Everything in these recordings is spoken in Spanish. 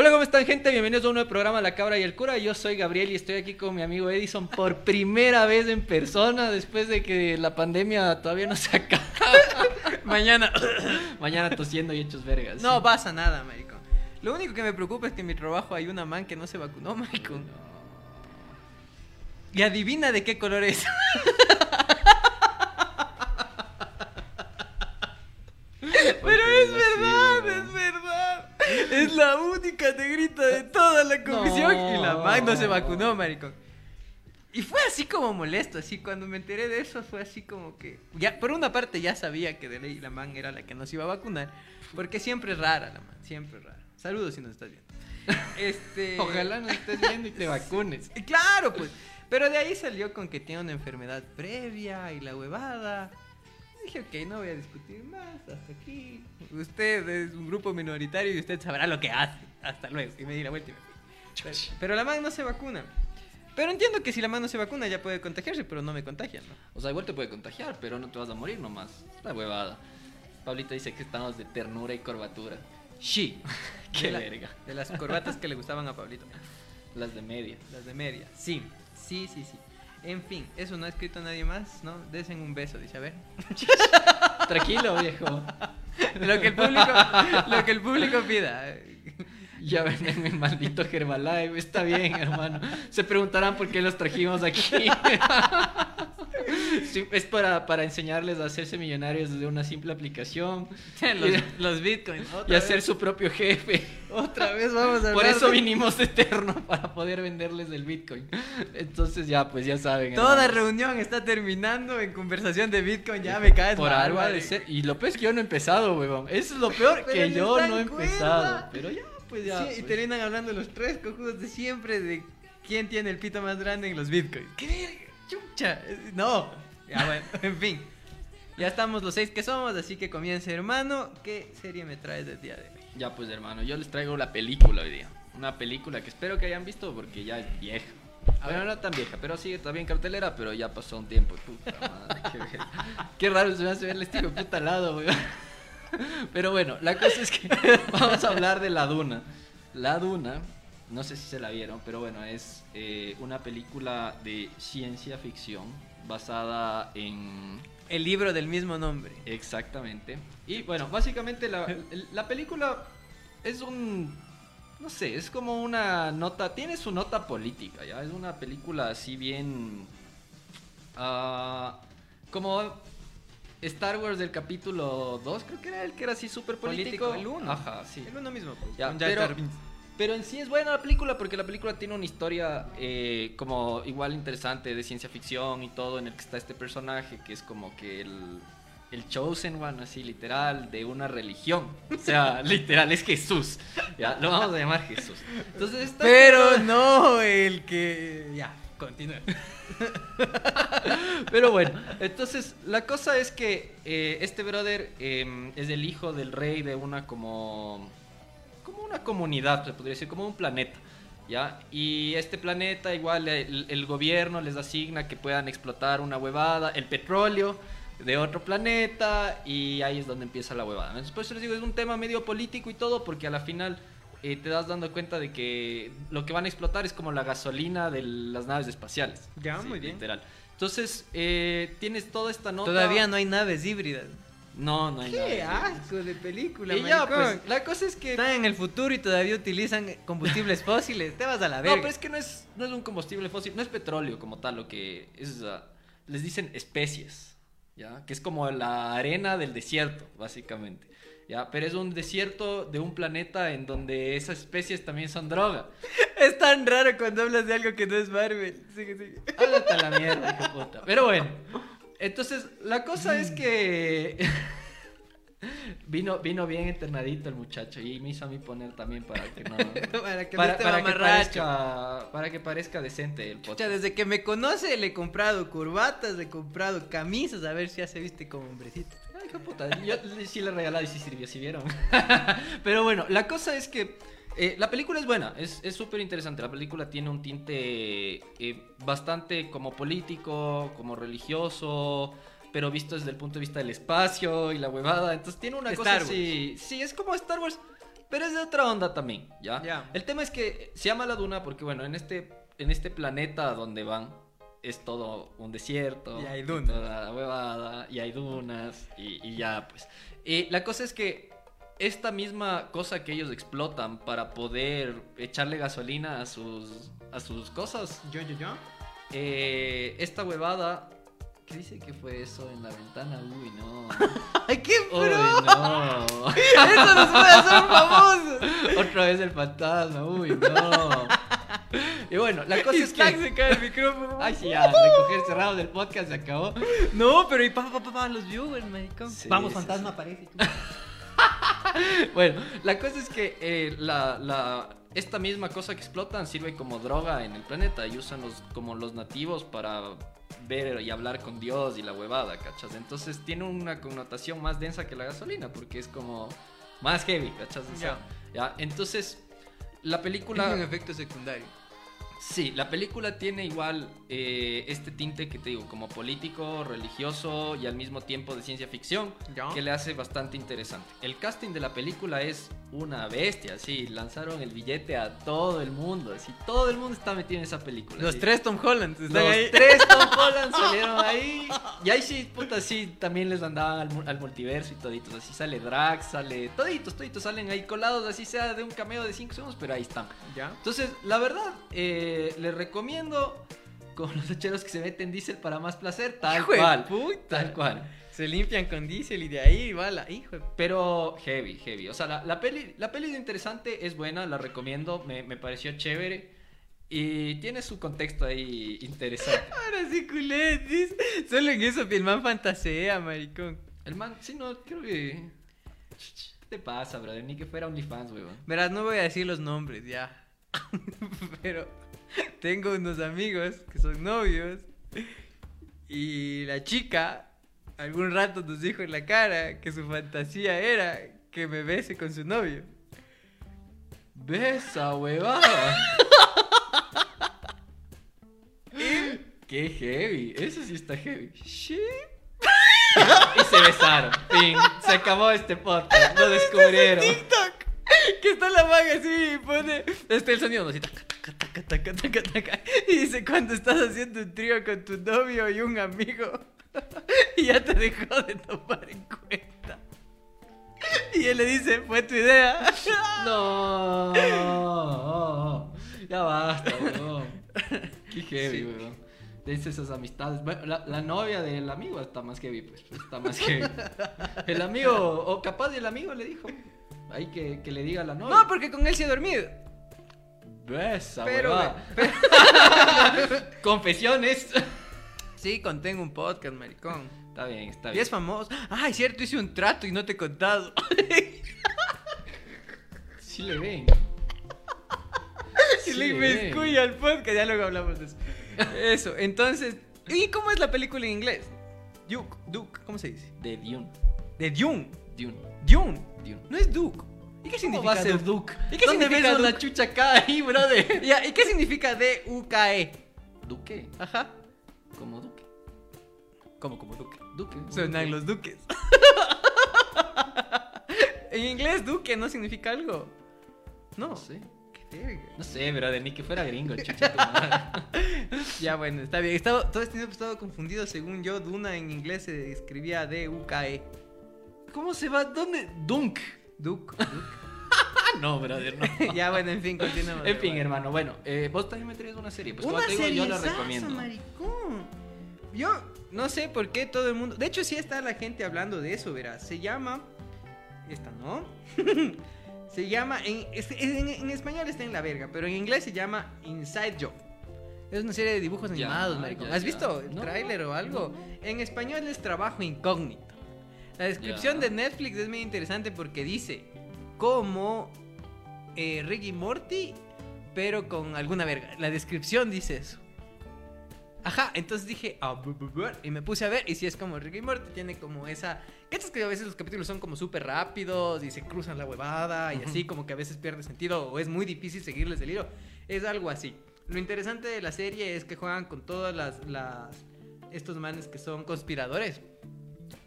Hola, ¿cómo están, gente? Bienvenidos a un nuevo programa La Cabra y el Cura. Yo soy Gabriel y estoy aquí con mi amigo Edison por primera vez en persona después de que la pandemia todavía no se acaba. Mañana. Mañana tosiendo y hechos vergas. No pasa nada, marico. Lo único que me preocupa es que en mi trabajo hay una man que no se vacunó, marico. Y adivina de qué color es. Pero es verdad. Es la única negrita de toda la comisión No. y la man no se vacunó, marico. Y fue así como molesto, así cuando me enteré de eso fue así como que ya por una parte ya sabía que de ley la man era la que nos iba a vacunar, porque siempre es rara la man, siempre es rara. Saludos si nos estás viendo. Este Ojalá nos estés viendo y te vacunes. Claro, pues. Pero de ahí salió con que tiene una enfermedad previa y la huevada. Dije, ok, no voy a discutir más, hasta aquí. Usted es un grupo minoritario y usted sabrá lo que hace. Hasta luego. Y me di la vuelta y me fui. Pero, pero la man no se vacuna. Pero entiendo que si la man no se vacuna ya puede contagiarse, pero no me contagian, ¿no? O sea, igual te puede contagiar, pero no te vas a morir nomás. La huevada. Pablito dice que estamos de ternura y curvatura. Sí. Qué de, la- verga. de las corbatas que le gustaban a Pablito. Las de media. Las de media. Sí, sí, sí, sí. En fin, eso no ha escrito nadie más, ¿no? Desen un beso, dice, a ver. Tranquilo, viejo. lo que el público, lo que el público pida. Ya ven en mi maldito Herbalife, está bien, hermano. Se preguntarán por qué los trajimos aquí. Sí, es para, para enseñarles a hacerse millonarios desde una simple aplicación los, los bitcoins. y ser vez, su propio jefe. otra vez vamos a Por hablar eso de- vinimos de Eterno, para poder venderles el Bitcoin. Entonces ya, pues ya saben. Toda hermanos. reunión está terminando en conversación de bitcoin. Ya me caes Por mal, algo ha de ser. Y lo peor es que yo no he empezado, huevón. Eso es lo peor, Pero que yo no he cuerda. empezado. Pero ya, pues ya. Sí, y pues. terminan hablando los tres cojudos de siempre de quién tiene el pito más grande en los bitcoins. ¿Qué? Chucha. No. Ya bueno, en fin. Ya estamos los seis que somos, así que comience, hermano. ¿Qué serie me traes del día de hoy? Ya pues hermano, yo les traigo la película hoy día. Una película que espero que hayan visto porque ya es vieja. Bueno, no tan vieja, pero sigue todavía en cartelera, pero ya pasó un tiempo. Puta madre, qué. Qué raro se me hace ver el estilo puta al lado, weón. Pero bueno, la cosa es que vamos a hablar de La Duna. La Duna, no sé si se la vieron, pero bueno, es eh, una película de ciencia ficción basada en El libro del mismo nombre. Exactamente. Y bueno, básicamente la, la película es un... No sé, es como una nota... Tiene su nota política, ¿ya? Es una película así bien... ah, como Star Wars del capítulo 2, creo que era el que era así súper político. El uno. Ajá, sí. El uno mismo. pues, Ya, pero-. Pero en sí es buena la película porque la película tiene una historia eh, como igual interesante de ciencia ficción y todo en el que está este personaje que es como que el, el chosen one, así literal, de una religión. O sea, literal, es Jesús. Ya, lo vamos a llamar Jesús. Entonces Pero no el que... Ya, continúa. Pero bueno, entonces la cosa es que eh, este brother eh, es el hijo del rey de una como una comunidad, se podría decir, como un planeta, ¿ya? Y este planeta igual el, el gobierno les asigna que puedan explotar una huevada, el petróleo de otro planeta y ahí es donde empieza la huevada. Entonces, por eso les digo, es un tema medio político y todo porque a la final eh, te das dando cuenta de que lo que van a explotar es como la gasolina de las naves espaciales. Ya, muy bien. Literal. Entonces, eh, tienes toda esta nota. Todavía no hay naves híbridas. No, no hay Qué nada. asco de película, Y ya, pues, la cosa es que. Están en el futuro y todavía utilizan combustibles fósiles. Te vas a la No, verga. pero es que no es, no es un combustible fósil, no es petróleo como tal, lo que es. ah, les dicen especies, ¿ya? Que es como la arena del desierto, básicamente. ¿Ya? Pero es un desierto de un planeta en donde esas especies también son droga. Es tan raro cuando hablas de algo que no es Marvel. Sigue, sigue. Ándate a la mierda, hijo puta. Pero bueno, entonces la cosa es que vino, vino bien internadito el muchacho y me hizo a mí poner también para que no. para que para, no para que mamarracho. parezca, para que parezca decente el Chucha, podcast. desde que me conoce le he comprado curbatas, le he comprado camisas, a ver si ya se viste como hombrecito. Ay, de puta, yo sí le he regalado y sí sirvió, si vieron. Pero bueno, la cosa es que eh, la película es buena, es es súper interesante. La película tiene un tinte eh, bastante como político, como religioso, pero visto desde el punto de vista del espacio y la huevada. Entonces tiene una cosa Star así. Sí, es como Star Wars. Pero es de otra onda también, ¿ya? El tema es que se llama la duna porque, bueno, en este, en este planeta donde van es todo un desierto. Y hay dunas. toda la huevada, y hay dunas, y, y ya, pues. Y la cosa es que esta misma cosa que ellos explotan para poder echarle gasolina a sus, a sus cosas, Yo, yo, yo. eh, esta huevada... ¿Qué dice que fue eso en la ventana? Uy, no. ¡Ay, qué Uy, pro! no. ¡Eso nos puede hacer famosos! Otra vez el fantasma, uy, no. Y bueno, la cosa Y es que. se cae el micrófono. Ay, sí, ya, recoger cerrado del podcast se acabó. No, pero y pa, pa, pa, pa, los viewers, maricón. Sí, Vamos, sí, fantasma, sí. aparece. tú. Bueno, la cosa es que eh, la, la- esta misma cosa que explotan sirve como droga en el planeta y usan los, como los nativos para ver y hablar con Dios y la huevada, ¿cachas? Entonces tiene una connotación más densa que la gasolina porque es como más heavy, ¿cachas? O sea, ya. Entonces, la película... Es un efecto secundario. Sí, la película tiene igual eh, este tinte que te digo, como político, religioso y al mismo tiempo de ciencia ficción, Ya. que le hace bastante interesante. El casting de la película es una bestia, sí, lanzaron el billete a todo el mundo, así, todo el mundo está metido en esa película. Los tres Tom Holland Los están ahí. tres Tom Holland salieron ahí. Y ahí sí, puta, sí, también les mandaban al, mu- al multiverso y toditos. Así sale Drax, sale. Toditos, toditos salen ahí colados, así sea de un cameo de 5 segundos, pero ahí están. ¿Ya? Entonces, la verdad, eh, les recomiendo con los lecheros que se meten diésel para más placer, tal Hijo cual. puta. Tal cual. Se limpian con diésel y de ahí va la hijo. Pero heavy, heavy. O sea, la, la peli, la peli de interesante es buena, la recomiendo, me, me pareció chévere. Y tiene su contexto ahí interesante. Ahora sí, culetis. Solo en eso el man fantasea, maricón. El man, sí, no, creo que. ¿Qué te pasa, brother? Ni que fuera OnlyFans, weón. Verás, no voy a decir los nombres ya. Pero tengo unos amigos que son novios. Y la chica algún rato nos dijo en la cara que su fantasía era que me bese con su novio. Besa, huevada. Qué heavy. Eso sí está heavy. Sí. Y se besaron. Fin. Se acabó este podcast. Lo descubrieron. TikTok. Que está la maga así y pone. Este el sonido, así. taca, taca, taca. Y dice: Cuando estás haciendo un trío con tu novio y un amigo. Y ya te dejó de tomar en cuenta. Y él le dice: Fue tu idea. No. Ya basta, weón. Qué heavy, Sí. weón. Dice esas amistades. Bueno, la, la novia del amigo está más heavy, pues. Está más heavy. El amigo, o capaz el amigo le dijo. Ahí que, que le diga a la novia. No, porque con él sí he dormido. Besa, Pero, huevada. Confesiones. Sí, conté en un podcast, maricón. Está bien, está Y bien. es famoso. Ay, cierto, hice un trato y no te he contado. Sí le ven. Y Sí le escucha al podcast, ya luego hablamos de eso. Eso, entonces. ¿Y cómo es la película en inglés? Duke, Duke, ¿cómo se dice? De Dune. De Dune. Dune. Dune. Dune. No es Duke. ¿Y qué ¿Cómo significa va a ser Duke? ¿Y qué ¿Dónde significa ves Duke? chucha acá ahí, brother? ¿Y qué significa D-U-K-E? Duque. Ajá. Como Duque. Como como Duque. Duque. Suenan los duques. en inglés, Duque no significa algo. No. No sé. Qué verga. No sé, brother, ni que fuera gringo, chucha. Ya, bueno, está bien. Estaba, todo este tiempo he estado confundido. Según yo, Duna en inglés se escribía D-U-K-E. ¿Cómo se va? ¿Dónde? Dunk. Duke. Ah, no, brother, no. ya, bueno, en fin, continuamos. En fin, hermano, bueno, eh, vos también me traes una serie. Pues Una como te digo, yo la recomiendo. maricón. Yo no sé por qué todo el mundo. De hecho, sí está la gente hablando de eso, verás. Se llama. Esta no. se llama. En, en, en español está en la verga, pero en inglés se llama Inside Job. Es una serie de dibujos Ya, animados, maricón. ya, ¿Has visto el No, tráiler o algo? En español es trabajo incógnito. La descripción Ya. de Netflix es muy interesante porque dice como eh, Morty, pero con alguna verga. La descripción dice eso. Ajá, entonces dije, ah, y me puse a ver, y si es como Rick y Morty, tiene como esa... ¿Cachas que a veces los capítulos son como súper rápidos y se cruzan la huevada y así como que a veces pierde sentido o es muy difícil seguirles el hilo? Es algo así. Lo interesante de la serie es que juegan con todas las... las estos manes que son conspiradores.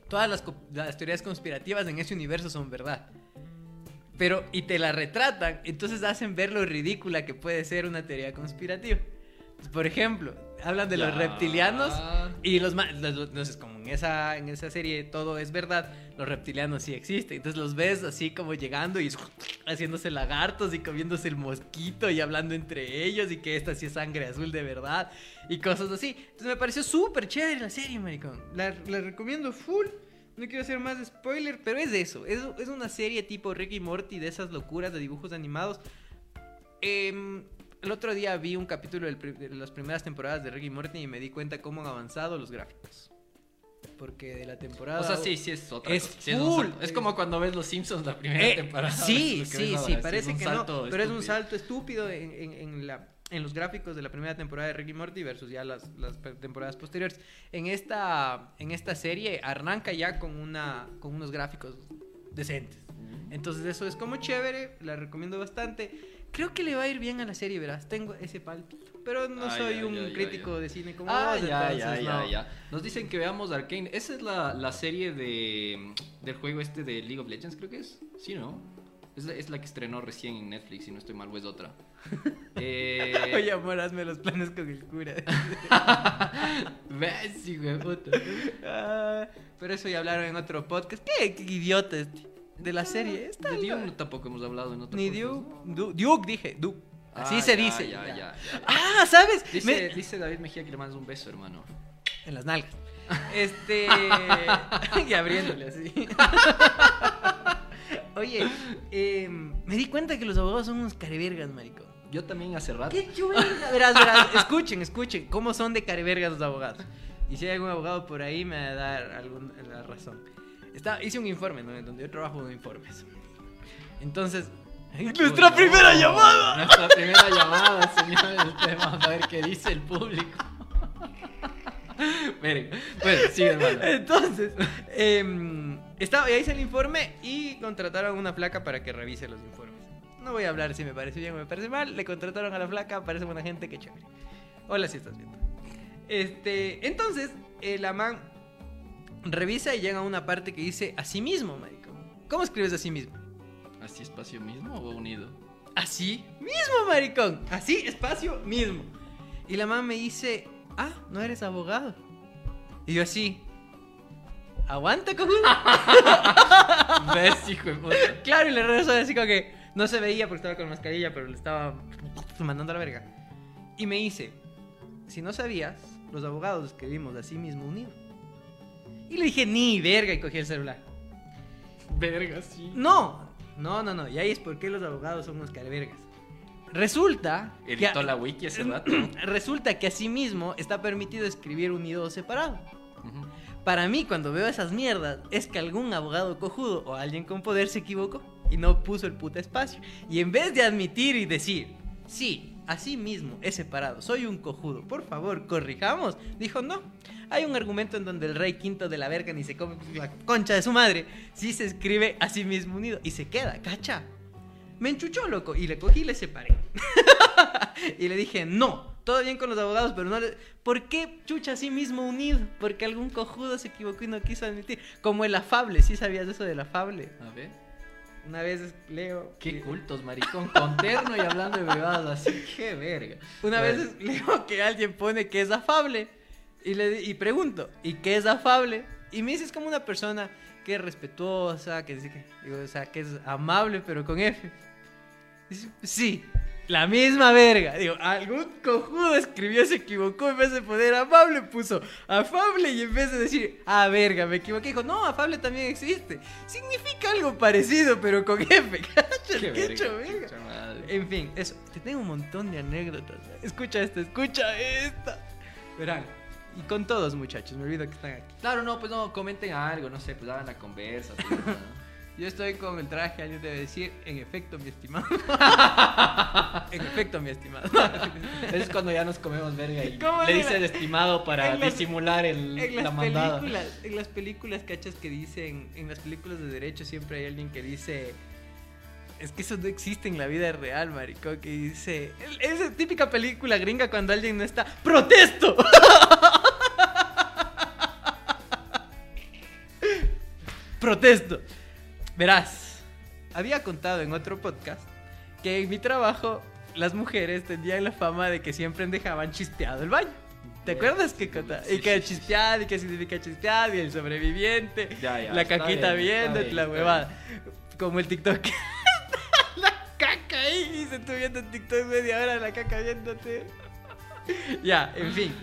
Todas las, las teorías conspirativas en ese universo son verdad. Pero y te la retratan, entonces hacen ver lo ridícula que puede ser una teoría conspirativa. Por ejemplo, hablan de los Ya. reptilianos y los los- los- entonces como en esa en esa serie todo es verdad, los reptilianos sí existen. Entonces los ves así como llegando y haciéndose lagartos y comiéndose el mosquito y hablando entre ellos y que esta sí es sangre azul de verdad y cosas así. Entonces me pareció súper chévere la serie, maricón. La, la recomiendo full. No quiero hacer más spoiler, pero es eso. Es, es una serie tipo Rick y Morty de esas locuras de dibujos animados. Em, el otro día vi un capítulo de las primeras temporadas de Rick y Morty y me di cuenta cómo han avanzado los gráficos. Porque de la temporada... O sea, sí, sí es otra Es cosa. Sí, full. Es como cuando ves Los Simpsons la primera Eh, temporada. sí, sí, sí, es parece que no. Pero es un salto estúpido en, en- en la, en los gráficos de la primera temporada de Rick y Morty versus ya las, las temporadas posteriores. En esta, en esta serie arranca ya con, una, con unos gráficos decentes. Entonces eso es como chévere, la recomiendo bastante. Creo que le va a ir bien a la serie, verás. Tengo ese palpito. Pero no Ay, soy ay, un ay, crítico ay. de cine como Ah, vos, ya, ya, entonces ya, no. ya. Nos dicen que veamos Arcane. Esa es la, la serie de del juego este de League of Legends, creo que es. Sí, ¿no? Es la, es la que estrenó recién en Netflix, si no estoy mal, o es otra. Eh, Oye, amor, hazme los planes con el cura. ves, hijo de puta. Ah, pero eso ya hablaron en otro podcast. ¿Qué, qué idiota este? De la serie. Está De. Dune tampoco hemos hablado en otro Ni podcast, Duke. ¿no? Du- Duke, dije. Duke. Así Ah, se ya, dice. Ya, ya. ya, ya, ya. Ah, ¿sabes? Dice, Me- dice David Mejía que le mandas un beso, hermano. En las nalgas. Este. y abriéndole así. Oye, em, me di cuenta que los abogados son unos carevergas, maricón. Yo también hace rato. ¡Qué chula! Verás, verás, escuchen, escuchen, cómo son de carevergas los abogados. Y si hay algún abogado por ahí, me va a dar alguna razón. Está, hice un informe, ¿no? Donde yo trabajo en informes. Entonces. ¡Nuestra primera llamada! Nuestra primera llamada, señores. Vamos a ver qué dice el público. Miren, bueno, sigue, hermano. Entonces, em, estaba, ya hice el informe y contrataron a una flaca para que revise los informes. No voy a hablar si me parece bien o me parece mal. Le contrataron a la flaca, parece buena gente, qué chévere. Hola, si estás viendo. Este, entonces, eh, la man revisa y llega a una parte que dice a sí mismo, marico. ¿Cómo escribes a sí mismo? ¿Así espacio mismo o unido? Así mismo, maricón. Así, espacio mismo. Y la man me dice, ah, no eres abogado. Y yo así, aguanta, cojudo. ¿Ves, hijo de puta? Claro, y le regreso así como que no se veía porque estaba con mascarilla, pero le estaba mandando a la verga. Y me dice, si no sabías, los abogados escribimos así mismo unido. Y le dije, ni verga, y cogí el celular. Verga, sí. No, no, no, no, y ahí es porque los abogados son unos carevergas. Resulta que... Editó la wiki hace rato. Resulta que asimismo está permitido escribir unido o separado. Ujú. Para mí, cuando veo esas mierdas, es que algún abogado cojudo o alguien con poder se equivocó y no puso el puta espacio. Y en vez de admitir y decir, sí, así mismo es separado, soy un cojudo, por favor, corrijamos, dijo no. Hay un argumento en donde el rey quinto de la verga ni se come la concha de su madre, sí se escribe así mismo unido y se queda, cacha. Me enchuchó, loco, y le cogí y le separé. y le dije, no, todo bien con los abogados, pero no le... ¿Por qué chucha así mismo unido? Porque algún cojudo se equivocó y no quiso admitir. Como el afable, ¿sí sabías eso del afable? A ver. Una vez leo... Qué cultos, maricón. Con terno y hablando de bebadas así. Qué verga. Una Bueno. vez leo que alguien pone que es afable y, le, y pregunto, ¿y qué es afable? Y me dice, es como una persona que es respetuosa, que, que, digo, o sea, que es amable, pero con F. Dice, sí, la misma verga. Digo, algún cojudo escribió, se equivocó, en vez de poner amable, puso afable y en vez de decir, ah, verga, me equivoqué, dijo, no, afable también existe. Significa algo parecido, pero con F. ¿Cachai? Qué hecho, verga. En fin, eso. Te tengo un montón de anécdotas. Escucha esta, escucha esta. Verán. Y con todos, muchachos. Me olvido que están aquí. Claro, no, pues no, comenten algo, no sé, pues hagan la conversa. tío, ¿no? Yo estoy con el traje, alguien debe decir, en efecto, mi estimado. en efecto, mi estimado. Es cuando ya nos comemos verga y ¿Cómo le dice el estimado para las- disimular el, en la mandada. películas, en las películas, cachas, que dicen, en las películas de derecho siempre hay alguien que dice... Es que eso no existe en la vida real, maricón, que dice... Esa típica película gringa cuando alguien no está... ¡Protesto! Protesto. Verás, había contado en otro podcast que en mi trabajo las mujeres tenían la fama de que siempre dejaban chispeado el baño. ¿Te acuerdas que contaba? Y que chispeado, y qué significa chispeado, y el sobreviviente, Ya, ya, la caquita viendo, la huevada. Como el TikTok. la caca ahí, y se estuvo viendo en TikTok media hora la caca viéndote. ya, en fin.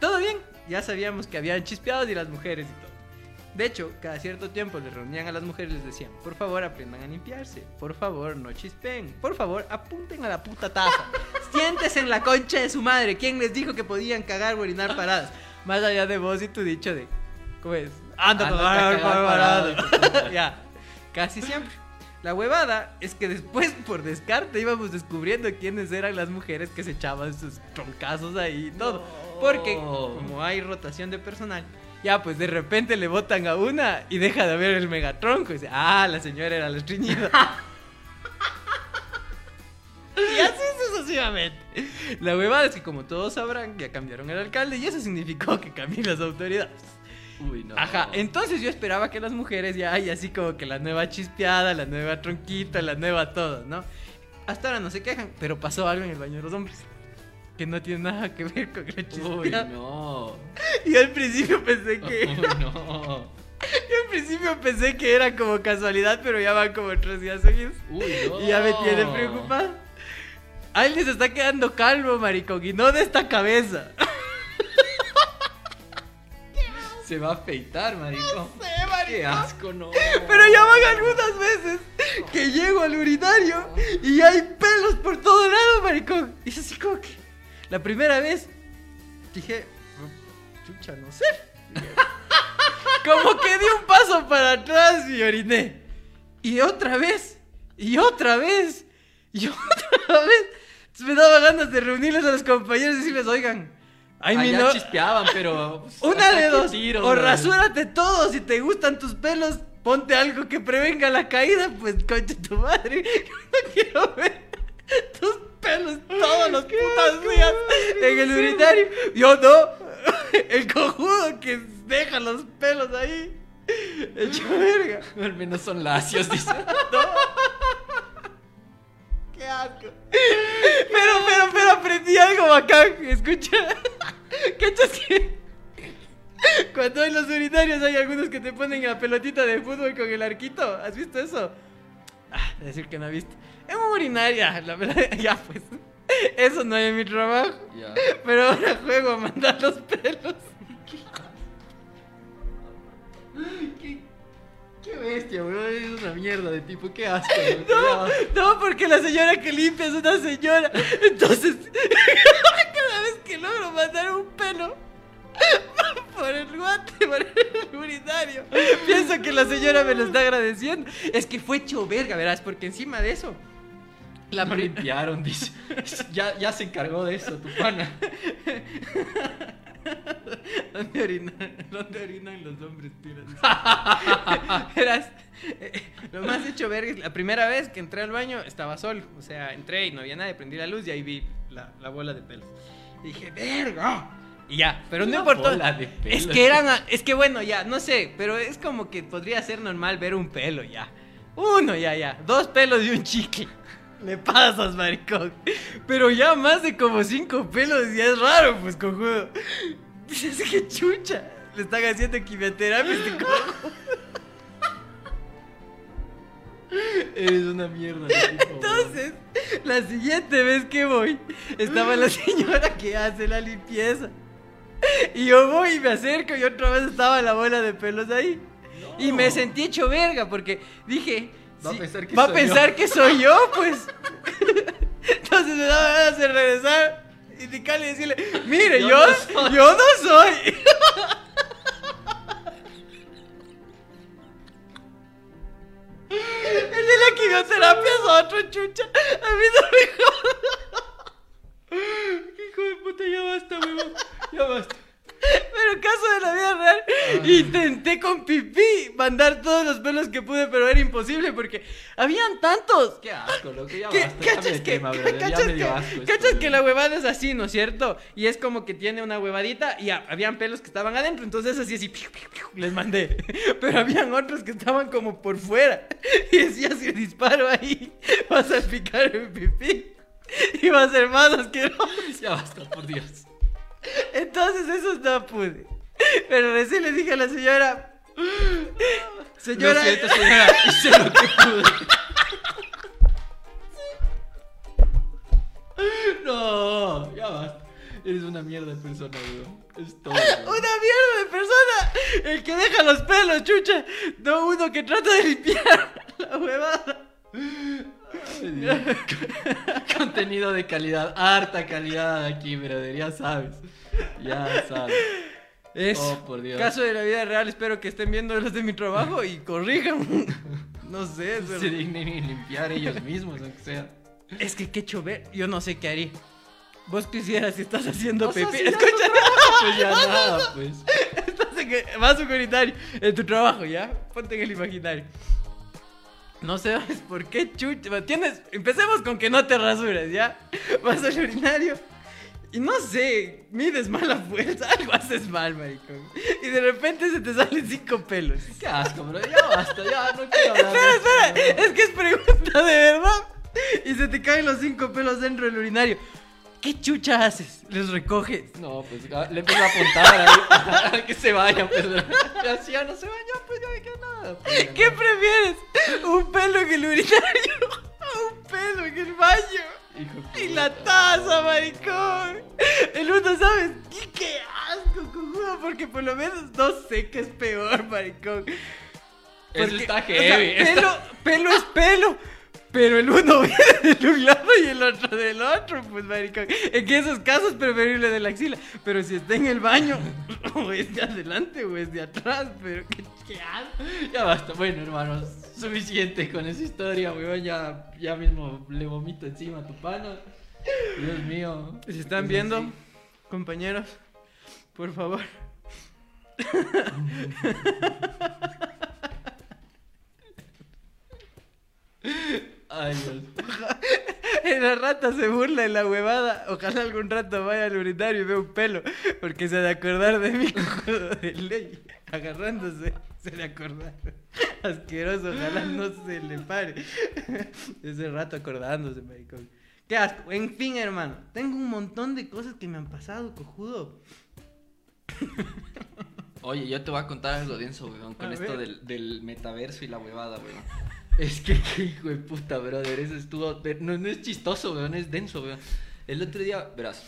Todo bien, ya sabíamos que habían chispeados y las mujeres y todo. De hecho, cada cierto tiempo les reunían a las mujeres y les decían, por favor aprendan a limpiarse, por favor no chispen, por favor apunten a la puta taza, siéntese en la concha de su madre, ¿quién les dijo que podían cagar o orinar paradas? Más allá de vos y tu dicho de, ¿cómo es? Anda, Anda parado. parado. ya, casi siempre. La huevada es que después, por descarte, íbamos descubriendo quiénes eran las mujeres que se echaban sus troncazos ahí y todo. Porque, como hay rotación de personal, ya pues de repente le botan a una y deja de haber el megatronco. Y dice, ah, la señora era la estreñida. y así sucesivamente. La huevada es que, como todos sabrán, ya cambiaron el alcalde y eso significó que cambian las autoridades. Uy, no. Ajá, entonces yo esperaba que las mujeres ya hay así como que la nueva chispeada, la nueva tronquita, la nueva todo, ¿no? Hasta ahora no se quejan, pero pasó algo en el baño de los hombres. Que no tiene nada que ver con la Uy, chispeada. no. Y al principio pensé que. Uy, no. Yo al principio pensé que era como casualidad, pero ya van como tres días seguidos. Uy, no. Y ya me tiene preocupado. Alguien se está quedando calvo, maricón, y no de esta cabeza. Se va a afeitar, maricón. sé, Qué asco, no. Pero ya van algunas veces que llego al urinario y hay pelos por todo lado, maricón. Y es así como que. La primera vez dije, "Oh, chucha, no sé. Como que di un paso para atrás y oriné. Y otra vez, y otra vez, y otra vez. Me daba ganas de reunirles a los compañeros y decirles, oigan, ay, Allá no. chispeaban, pero. pues, Una de dos. tiro, o rasúrate todo. Si te gustan tus pelos, ponte algo que prevenga la caída. Pues concha tu madre. No quiero ver tus pelos todos los putos días en el urinario. Yo no. El cojudo que deja los pelos ahí. Hecho verga. Al menos son lacios, dice. Qué asco. Pero, pero, pero aprendí algo bacán. Escucha. ¿Cachas que? Cuando en los urinarios hay algunos que te ponen la pelotita de fútbol con el arquito. ¿Has visto eso? Ah, decir que no has visto. Urinario, ya, la verdad, ya pues. Eso no en mi trabajo. Ya. Pero ahora juego a mandar los pelos. ¿Qué, qué bestia, weón. Es una mierda de tipo. Qué asco, weón. Ya. No, porque la señora que limpia es una señora. Entonces, cada vez que logro mandar un pelo por el guate, por el urinario, pienso que la señora me lo está agradeciendo. Es que fue hecho verga, verás, porque encima de eso, la No limpiaron, dice. Ya, ya se encargó de eso, tu pana. ¿Dónde orinan, ¿Dónde orinan los hombres? Verás, eh, lo más hecho verga es la primera vez que entré al baño estaba solo. O sea, entré y no había nadie, prendí la luz y ahí vi la, la bola de pelos. Y dije, verga. Y ya, pero no importó. Es que eran, a- es que bueno, ya, no sé, pero es como que podría ser normal ver un pelo ya. Uno, ya, ya. Dos pelos y un chicle. Le pasas, maricón. Pero ya más de como cinco pelos ya es raro, pues, cojudo. Dices que chucha. Le están haciendo quimioterapia este cojo. Eres una mierda. Entonces, la siguiente vez que voy, estaba la señora que hace la limpieza. Y yo voy y me acerco y otra vez estaba la bola de pelos ahí. Y me sentí hecho verga porque dije, Va a pensar que va soy pensar yo". que soy yo, pues. Entonces me daba ganas de regresar y indicarle y decirle, mire, Yo yo, no soy". yo no soy. El de la quimioterapia es otro, chucha. A mí no me jodas. Hijo de puta, ya basta, weón. Ya basta. Pero caso de la vida real, Intenté con pipí mandar todos los pelos que pude, pero era imposible porque habían tantos. Qué asco, loco, ya ¿Qué- basta, ¿Cachas que, tema, brother, cachas que- asco esto, cachas que la huevada es así, ¿no es cierto? Y es como que tiene una huevadita y ha- habían pelos que estaban adentro, entonces así, así, piu, piu, piu, les mandé. Pero habían otros que estaban como por fuera. Y decía, si disparo ahí, vas a picar el pipí. Y va a ser más asqueroso. Ya basta, por Dios. Entonces eso no pude. Pero recién le dije a la señora... Lo Señora... siento, señora, hice lo que pude. No, ya basta. Eres una mierda de persona, weón. Es todo. Una mierda de persona. El que deja los pelos, chucha. No uno que trata de limpiar la huevada. Contenido de calidad, harta calidad aquí, brother, ya sabes. Ya sabes. Es Oh, por Dios. caso de la vida real. Espero que estén viendo los de mi trabajo y corrijan. No sé, pero- Se dignen en limpiar ellos mismos, aunque sea. es que qué chover. Yo no sé qué haría. Vos quisieras si estás haciendo pipí. Escucha, Pues ya nada, pues. estás en el vaso comunitario en tu trabajo, ¿ya? Ponte en el imaginario. No sabes por qué chucha. Tienes. Empecemos con que no te rasuras, ¿ya? Vas al urinario. Y no sé, mides mala fuerza, algo haces mal, maricón. Y de repente se te salen cinco pelos. Qué asco, bro. Ya basta, ya no quiero hablar. de Espera, esto, espera, es que es pregunta de verdad. Y se te caen los cinco pelos dentro del urinario. ¿Qué chucha haces? ¿Les recoges? No, pues ah, le empiezo a apuntar ahí a que se vayan, pues. Y así ya no se vayan, ¿Qué prefieres? ¿Un pelo en el urinario? ¿O un pelo en el baño? Hijo Y la taza, maricón. El uno, ¿sabes? ¿Qué, qué asco, cojudo? Porque por lo menos no sé qué es peor, maricón. Eso Porque, está o sea, heavy. está- pelo, pelo es pelo. Pero el uno viene de un lado y el otro del otro, pues, maricón. En esos casos preferible de la axila. Pero si está en el baño, o es de adelante o es de atrás. Pero qué, qué. Ya basta, bueno, hermanos, suficiente con esa historia, weón. Ya, ya mismo le vomito encima a tu pana. Dios mío. Si están Es viendo, así. compañeros, por favor. Ay, Dios. La rata se burla de la huevada. Ojalá algún rato vaya al urinario y vea un pelo. Porque se ha de acordar de mí, de ley. Agarrándose, se de acordar. Asqueroso, ojalá no se le pare. Ese rato acordándose, maricón. Qué asco. En fin, hermano. Tengo un montón de cosas que me han pasado, cojudo. Oye, yo te voy a contar algo denso, weón, con A esto del, del metaverso y la huevada, weón. Es que, qué hijo de puta, brother, eso estuvo... No, no es chistoso, weón, es denso, weón. El otro día, verás,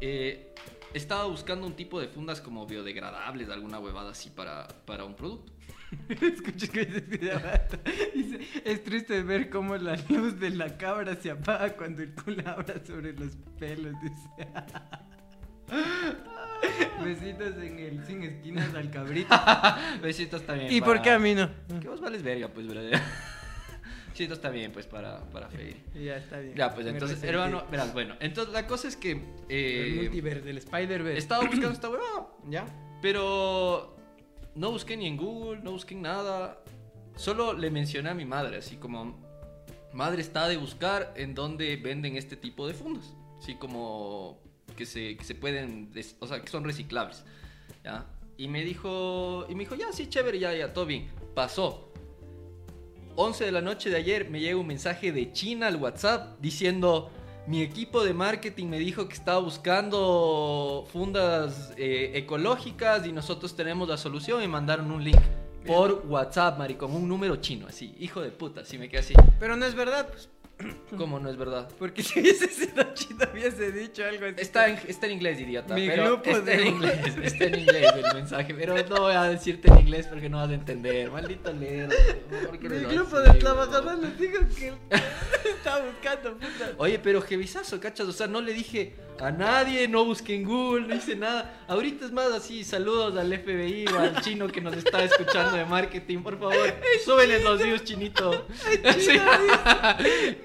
eh, estaba buscando un tipo de fundas como biodegradables, alguna huevada así para, para un producto. Escucha que dice es triste ver cómo la luz de la cabra se apaga cuando el culo habla sobre los pelos. Dice. Besitos en el sin esquinas al cabrito. Besitos también. ¿Y por qué a mí no? Que vos vales verga, pues, brother. Besitos está bien, pues, para, para feir. Ya está bien. Ya, pues, Me entonces, resentí. hermano, verás, bueno, entonces la cosa es que... El Eh, multiverse, el Spider-Verse. Estaba buscando esta huevada, ¿Ya? pero no busqué ni en Google, no busqué en nada. Solo le mencioné a mi madre, así como, madre está de buscar en dónde venden este tipo de fundas. Así como que se, que se pueden, des- o sea, que son reciclables. ¿ya? Y me dijo, y me dijo, ya, sí, chévere, ya, ya, todo bien. Pasó. 11 de la noche de ayer me llega un mensaje de China al WhatsApp diciendo, mi equipo de marketing me dijo que estaba buscando fundas eh, ecológicas y nosotros tenemos la solución y mandaron un link por WhatsApp, maricón, un número chino, así, hijo de puta, así me quedé así. Pero no es verdad, pues. ¿Cómo no es verdad? Porque si hubiese sido chino, hubiese dicho algo así. Está en, está en inglés, idiota. Mi pero grupo está de- en inglés, está en inglés el mensaje, pero no voy a decirte en inglés porque no vas a entender. Maldito leer. ¿por qué Mi grupo de trabajadores les digo que estaba buscando puta. Oye, pero jevisazo, cachas, o sea, no le dije a nadie, no busqué en Google, no hice nada. Ahorita es más así, saludos al FBI o al chino que nos está escuchando de marketing, por favor, súbenles los views, chinito. Sí.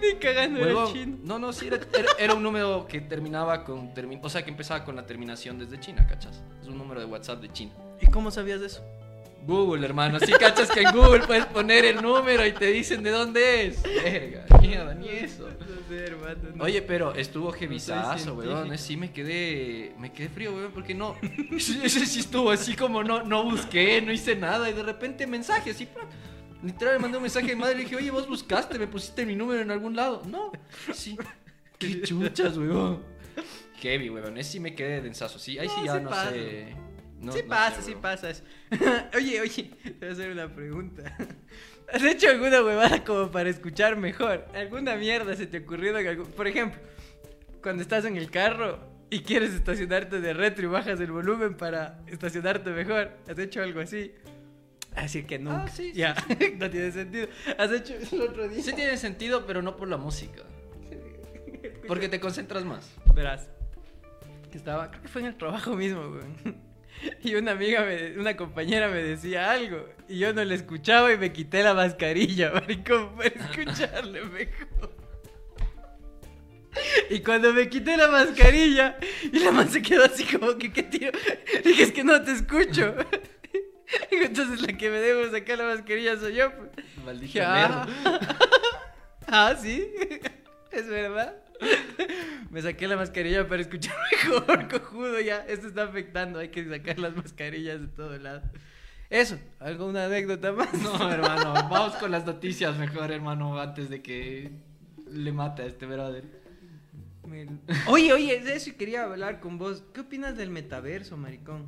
Ni cagando era chino. No, no, sí, era, era- era un número que terminaba con, termi- o sea, que empezaba con la terminación desde China, cachas. Es un número de WhatsApp de China. ¿Y cómo sabías de eso? Google, hermano. Si cachas que en Google puedes poner el número y te dicen de dónde es. Verga, mierda, ni eso. No sé, hermano, no. Oye, pero estuvo jevizazo, weón. científico. Sí me quedé. Me quedé frío, weón, porque no. Ese sí estuvo así como no, no busqué, no hice nada. Y de repente mensaje, así. Literal, me mandé un mensaje a mi madre y le dije, oye, vos buscaste, me pusiste mi número en algún lado. No, sí. Qué chuchas, weón. Heavy, weón. Ese sí me quedé densazo. Sí, ahí sí ya no pasa. sé. No- sí no pasa, sé, sí pasa eso. oye, oye, te voy a hacer una pregunta. ¿Has hecho alguna huevada como para escuchar mejor? ¿Alguna mierda se te ha ocurrido? en algún- Por ejemplo, cuando estás en el carro y quieres estacionarte de retro y bajas el volumen para estacionarte mejor. ¿Has hecho algo así? Así que nunca. Ah, sí, sí, Ya, no tiene sentido. ¿Has hecho eso el otro día? Sí tiene sentido, pero no por la música. Porque te concentras más. Verás. Que estaba, creo que fue en el trabajo mismo, weón. Y una amiga, me- una compañera me decía algo. Y yo no le escuchaba y me quité la mascarilla, maricón, para escucharle mejor. Y cuando me quité la mascarilla, y la man se quedó así como que, ¿qué tío? Dije, es que no te escucho. Entonces la que me debo sacar la mascarilla soy yo. pues. Maldito ah, ah, sí, es verdad. Me saqué la mascarilla para escuchar mejor, cojudo, ya. Esto está afectando, hay que sacar las mascarillas de todo lado. Eso, ¿alguna anécdota más? No, hermano, vamos con las noticias mejor, hermano, antes de que le mate a este brother. Oye, oye, de eso quería hablar con vos. ¿Qué opinas del metaverso, maricón?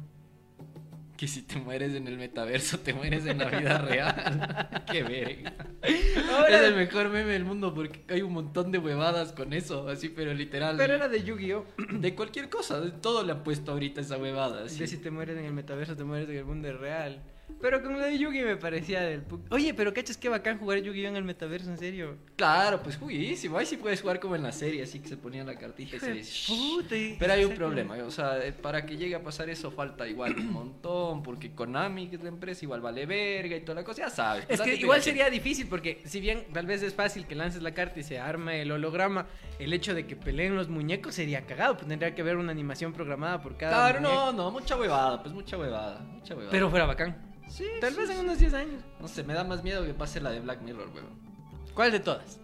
Que si te mueres en el metaverso, te mueres en la vida real. Qué verga. Ahora- Es el mejor meme del mundo porque hay un montón de huevadas con eso, así, pero literal. Pero era de Yu-Gi-Oh! De cualquier cosa, de todo le han puesto ahorita esa huevada. así. De si te mueres en el metaverso, te mueres en el mundo real. Pero con lo de Yu-Gi me parecía del... Oye, pero cachas qué bacán jugar Yu-Gi-Oh en el metaverso, en serio. Claro, pues juguísimo. Ahí sí puedes jugar como en la serie, así que se ponía la cartita y se. puta, y- Pero hay un problema, o sea, eh, para que llegue a pasar eso falta igual un montón, porque Konami, que es la empresa, igual vale verga y toda la cosa, ya sabes. Es date que igual sería difícil porque si bien tal vez es fácil que lances la carta y se arma el holograma, el hecho de que peleen los muñecos sería cagado, pues tendría que haber una animación programada por cada Claro, muñeco. no, no, mucha huevada, pues mucha huevada, mucha huevada. Pero fuera bacán. Sí, Tal sí, vez en unos 10 años. No sé, me da más miedo que pase la de Black Mirror, weón. ¿Cuál de todas?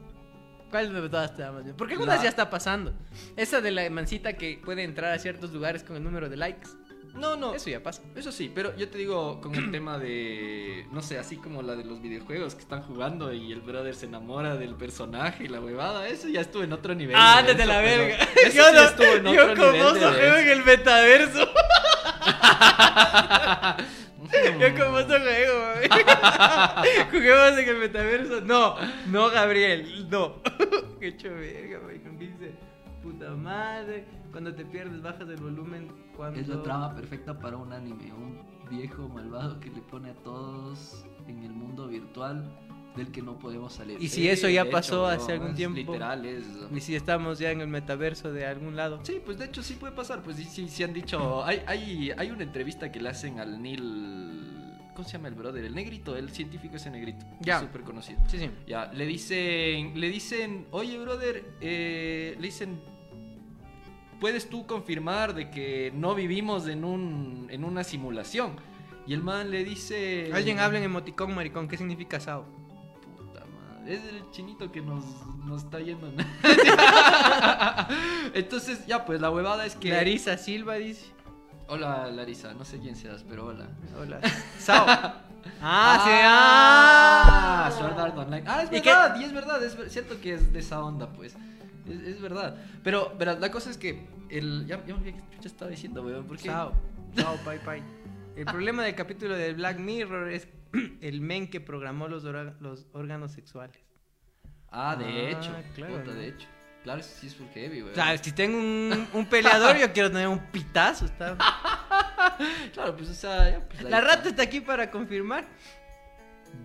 ¿Cuál de todas te da más miedo? Porque algunas ya está pasando. Esa de la mancita que puede entrar a ciertos lugares con el número de likes. No, no, Eso ya pasa. Eso sí, pero yo te digo con el tema de, no sé, así como la de los videojuegos que están jugando y el brother se enamora del personaje y la huevada, eso ya estuvo en otro nivel. Ah, de desde la verga. Eso Yo sí no- estuvo en otro nivel en el metaverso. Yo como oso juego. Juguemos en el metaverso. No, no, Gabriel, no. Qué verga, güey. Con que dice, puta madre. Cuando te pierdes, bajas el volumen. Cuando... Es la trama perfecta para un anime, un viejo malvado que le pone a todos en el mundo virtual del que no podemos salir. Y si eso ya de pasó hecho, hace algún es tiempo. Literal, es... Y si estamos ya en el metaverso de algún lado. Sí, pues de hecho sí puede pasar. Pues sí, sí, sí han dicho. Hay, hay, hay una entrevista que le hacen al Neil. ¿Cómo se llama el brother? El negrito, el científico ese negrito. Ya. Súper conocido. Sí, sí. Ya, le dicen, le dicen, oye brother, eh, le dicen, ¿puedes tú confirmar de que no vivimos en, un, en una simulación? Y el man le dice... Alguien habla en emoticón, maricón. ¿Qué significa Sao? Es el chinito que nos, nos está yendo. Entonces, ya, pues la huevada es que... Larisa Silva dice. Hola Larisa, no sé quién seas, pero hola. Hola. Sao. Ah, sí. Ah, Ah, Sword Art Online. Ah, es verdad, y es verdad, es cierto que es de esa onda, pues. Es, es verdad. Pero, verás, la cosa es que el. Ya, ya chucha estaba diciendo, weón. Porque. Sao. Sao, bye, bye. El problema del capítulo de Black Mirror es el men que programó los, los órganos sexuales. Ah, de Ah, hecho. claro, puta, ¿no? de hecho. Claro, sí es full heavy, weón. O sea, si tengo un, un peleador, yo quiero tener un pitazo. Está... Claro, pues, o sea. ya, pues, La rata está aquí para confirmar.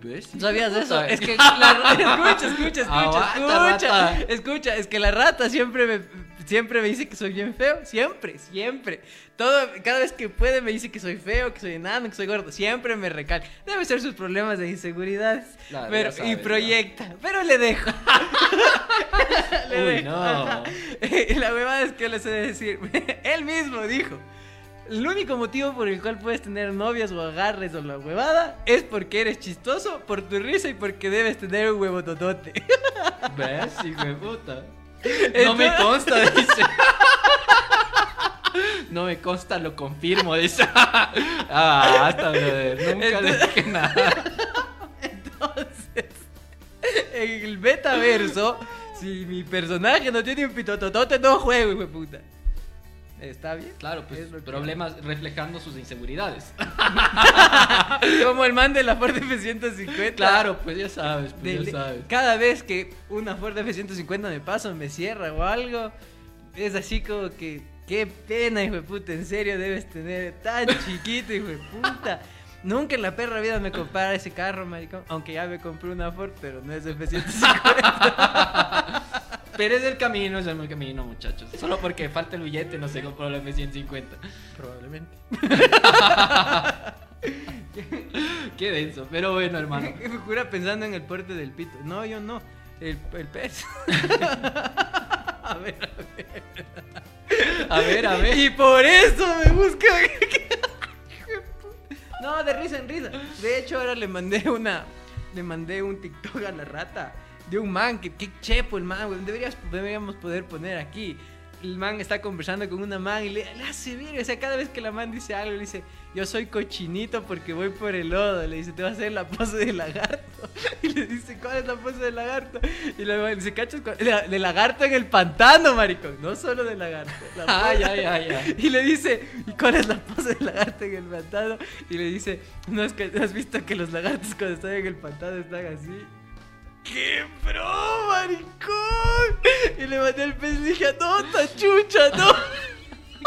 ¿Ves? ¿Sabías eso? Es que la rata. Escucha, escucha, escucha. Aguanta, escucha, rata. escucha. Es que la rata siempre me, siempre me dice que soy bien feo. Siempre, siempre. Todo, cada vez que puede me dice que soy feo, que soy enano, que soy gordo. Siempre me recalca. Debe ser sus problemas de inseguridades. Claro, pero, sabes, y ¿no? proyecta. Pero le dejo. le Uy, dejo. no. La huevada es que le sé decir. Él mismo dijo. el único motivo por el cual puedes tener novias o agarres o la huevada es porque eres chistoso, por tu risa y porque debes tener un huevo totote. ¿Ves, hijo de puta? No me consta, dice. No me consta, lo confirmo, dice. Ah, hasta, brother. Nunca le dije nada. Entonces, en el betaverso, si mi personaje no tiene un pitototote, no juego, hijo de puta. ¿Está bien? Claro, pues que- problemas reflejando sus inseguridades. Como el man de la Ford F-150. Claro, pues ya sabes, pues De- ya sabes. Cada vez que una Ford F-150 me pasa, me cierra o algo, es así como que, qué pena, hijo de puta, en serio debes tener tan chiquito, hijo de puta. Nunca en la perra vida me comprara ese carro, maricón. Aunque ya me compré una Ford, pero no es F-150. Pero es el camino, es el camino, muchachos. Solo porque falta el billete no se compró la F-150. Probablemente. Qué denso, pero bueno, hermano. Me jura pensando en el puerto del pito. No, yo no. El, el pez. a ver, a ver. A ver, a ver. Y por eso me busca. no, de risa en risa. De hecho, ahora le mandé una. Le mandé un TikTok a la rata de un man. Que, que chepo el man, güey. Deberías, deberíamos poder poner aquí. El man está conversando con una man y le, le hace bien. O sea, cada vez que la man dice algo, le dice: Yo soy cochinito porque voy por el lodo. Le dice: Te va a hacer la pose de lagarto. Y le dice: ¿Cuál es la pose de lagarto? Y la man dice: ¿Cachas? De, de lagarto en el pantano, maricón. No solo de lagarto. La Ay, ay, ay, ay. y le dice, ¿y cuál es la pose del lagarto en el pantano? Y le dice, ¿no has, ¿no has visto que los lagartos cuando están en el pantano están así? ¡Qué pro, maricón! Y le mandé el pez y dije, ¡Anota, chucha, no!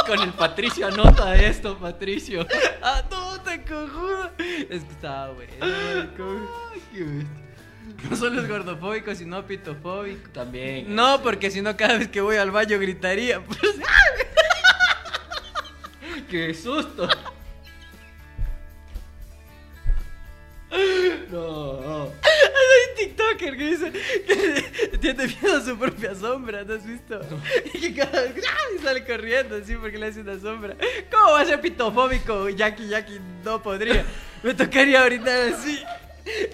Con el Patricio, anota esto, Patricio. ¡Anota, cojudo! Es que estaba bueno, maricón. No solo es gordofóbico, sino pitofóbico. También. No, porque si no cada vez que voy al baño gritaría. ¡Qué susto! No, no. Hay un TikToker que dice que tiene miedo a su propia sombra, ¿no has visto? Y que cada vez ¡ah! y sale corriendo así porque le hace una sombra. ¿Cómo va a ser pitofóbico? Jackie, Jackie no podría. Me tocaría orinar así.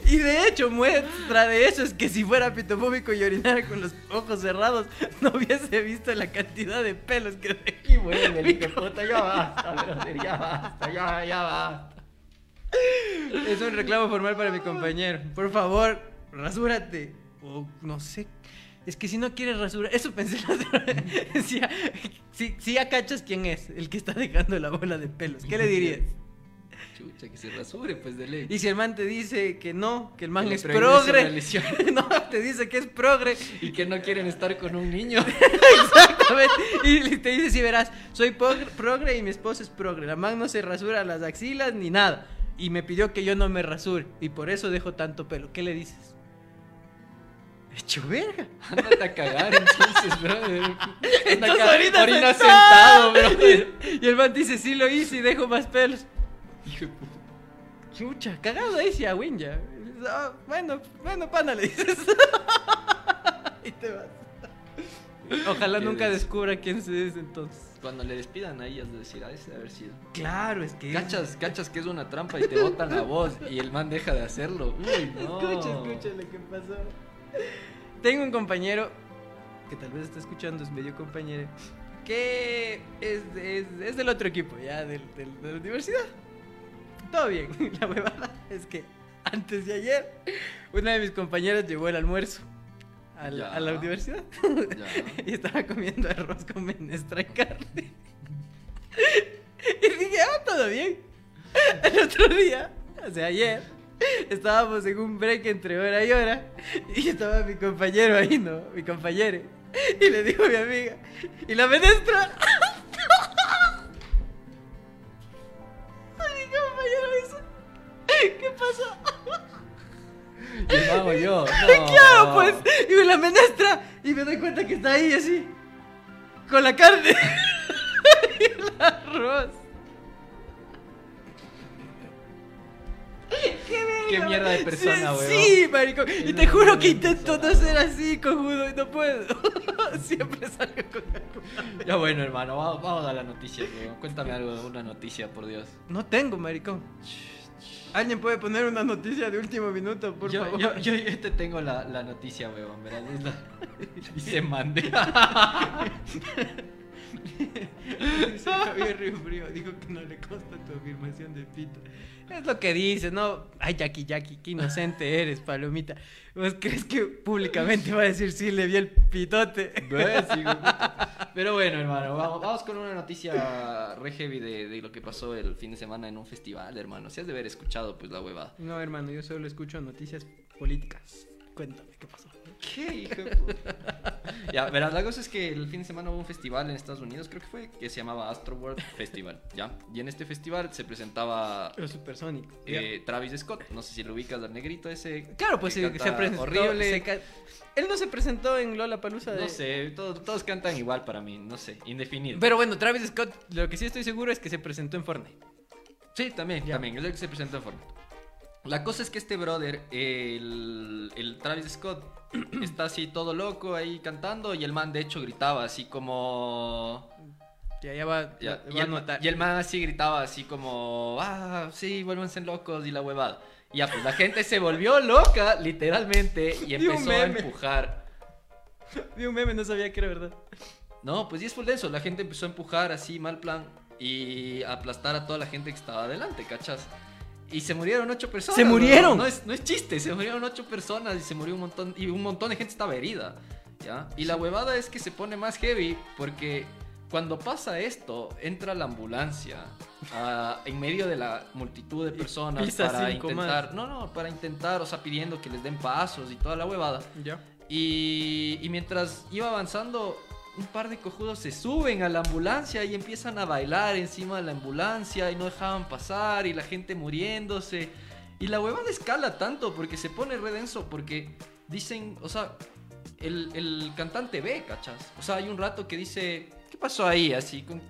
Y de hecho, muestra de eso es que si fuera pitofóbico y orinara con los ojos cerrados, no hubiese visto la cantidad de pelos que dejé. Y vuelve, el hijo puta, ya basta, ya basta, ya, ya basta. Es un reclamo formal para mi compañero. Por favor, rasúrate. O no sé. Es que si no quieres rasurar. Eso pensé la otra vez. Si, si ya cachas quién es el que está dejando la bola de pelos, ¿qué le dirías? Chucha, que se rasure, pues de ley. Y si el man te dice que no, que el man Que es progre. No, te dice que es progre. Y que no quieren estar con un niño. Exactamente. Y te dice, sí, verás, soy progre, progre y mi esposa es progre. La man no se rasura las axilas ni nada. Y me pidió que yo no me rasure. Y por eso dejo tanto pelo. ¿Qué le dices? Hecho verga. Ándate a cagar entonces, brother. Acá, ahorita orina sentado. brother. Y el man dice, sí lo hice y dejo más pelos. Hijo. Chucha, cagado ahí, sí, a Win ya. Ah, bueno, bueno, pana, le dices. y te vas. Ojalá nunca des- descubra quién se es entonces. Cuando le despidan ahí, has de decir, a ese de haber sido. Claro, es que. Cachas, cachas que es una trampa y te botan la voz y el man deja de hacerlo. Uy, no. Escucha, escucha lo que pasó. Tengo un compañero que tal vez está escuchando, es medio compañero, que es, es, es del otro equipo, ya, del, del- de la universidad. Todo bien. La huevada es que antes de ayer, una de mis compañeras llevó el almuerzo a la, Ya. a la universidad y estaba comiendo arroz con menestra y carne. Y dije, ah, todo bien. El otro día, o sea, ayer, estábamos en un break entre hora y hora y estaba mi compañero ahí, ¿no? Mi compañero. Y le dijo a mi amiga, ¿y la menestra? Y mi compañero dice, ¿qué pasó? Y el man yo. No. Claro, pues, y la menestra, y me doy cuenta que está ahí así, con la carne y el arroz. ¡Qué qué mierda de persona, sí, weón. Sí, marico. Y te juro que intento no ser así, cojudo, y no puedo. Siempre salgo con algo. Ya bueno, hermano, vamos, vamos a la noticia, weón. Cuéntame algo de una noticia, por Dios. No tengo, maricón. ¿Alguien puede poner una noticia de último minuto, por yo, favor? yo, yo, yo te tengo la, la noticia, weón, ¿verdad? La... Y se mande. Dice Javier Río Frío, dijo que no le consta tu afirmación de pito. Es lo que dice, ¿no? Ay, Jackie, Jackie, qué inocente eres, palomita. ¿Vos crees que públicamente va a decir sí, le vi el pitote? Sí, güey. Pero bueno, hermano, vamos, vamos con una noticia re heavy de, de lo que pasó el fin de semana en un festival, hermano. Si has de haber escuchado, pues, la huevada. No, hermano, yo solo escucho noticias políticas. Cuéntame, ¿qué pasó? ¿Qué, hijo de puta? Ya, verás, la cosa es que el fin de semana hubo un festival en Estados Unidos, creo que fue, que se llamaba Astroworld Festival, ¿ya? Y en este festival se presentaba Los supersónicos. eh, Travis Scott, no sé si lo ubicas al negrito ese. Claro, pues que canta se presentó. Horrible. se ca- Él no se presentó en Lola Palusa de. No sé, todos, todos cantan igual para mí, no sé, indefinido. Pero bueno, Travis Scott, lo que sí estoy seguro es que se presentó en Fortnite. Sí, también, Ya. también, es el que se presentó en Fortnite. La cosa es que este brother, el, el Travis Scott, está así todo loco ahí cantando y el man de hecho gritaba así como... Ya, ya va, Ya, va y, a el, notar. y el man así gritaba así como, ah, sí, vuélvanse locos y la huevada. Y ya, pues la gente se volvió loca, literalmente, y empezó a empujar. Vi un meme, no sabía que era verdad. No, pues y es de eso, la gente empezó a empujar así, mal plan, y a aplastar a toda la gente que estaba adelante, ¿cachas? Y se murieron ocho personas. ¡Se murieron! No es, no es chiste, se murieron ocho personas y se murió un montón, y un montón de gente estaba herida, ¿ya? Y la huevada es que se pone más heavy porque cuando pasa esto, entra la ambulancia ah, en medio de la multitud de personas para intentar, no, no, para intentar, o sea, pidiendo que les den pasos y toda la huevada. Ya. Y, y mientras iba avanzando, un par de cojudos se suben a la ambulancia y empiezan a bailar encima de la ambulancia y no dejaban pasar y la gente muriéndose. Y la huevada escala tanto porque se pone redenso porque dicen, o sea, el, el cantante ve, ¿cachas? O sea, hay un rato que dice, ¿qué pasó ahí? Así, con.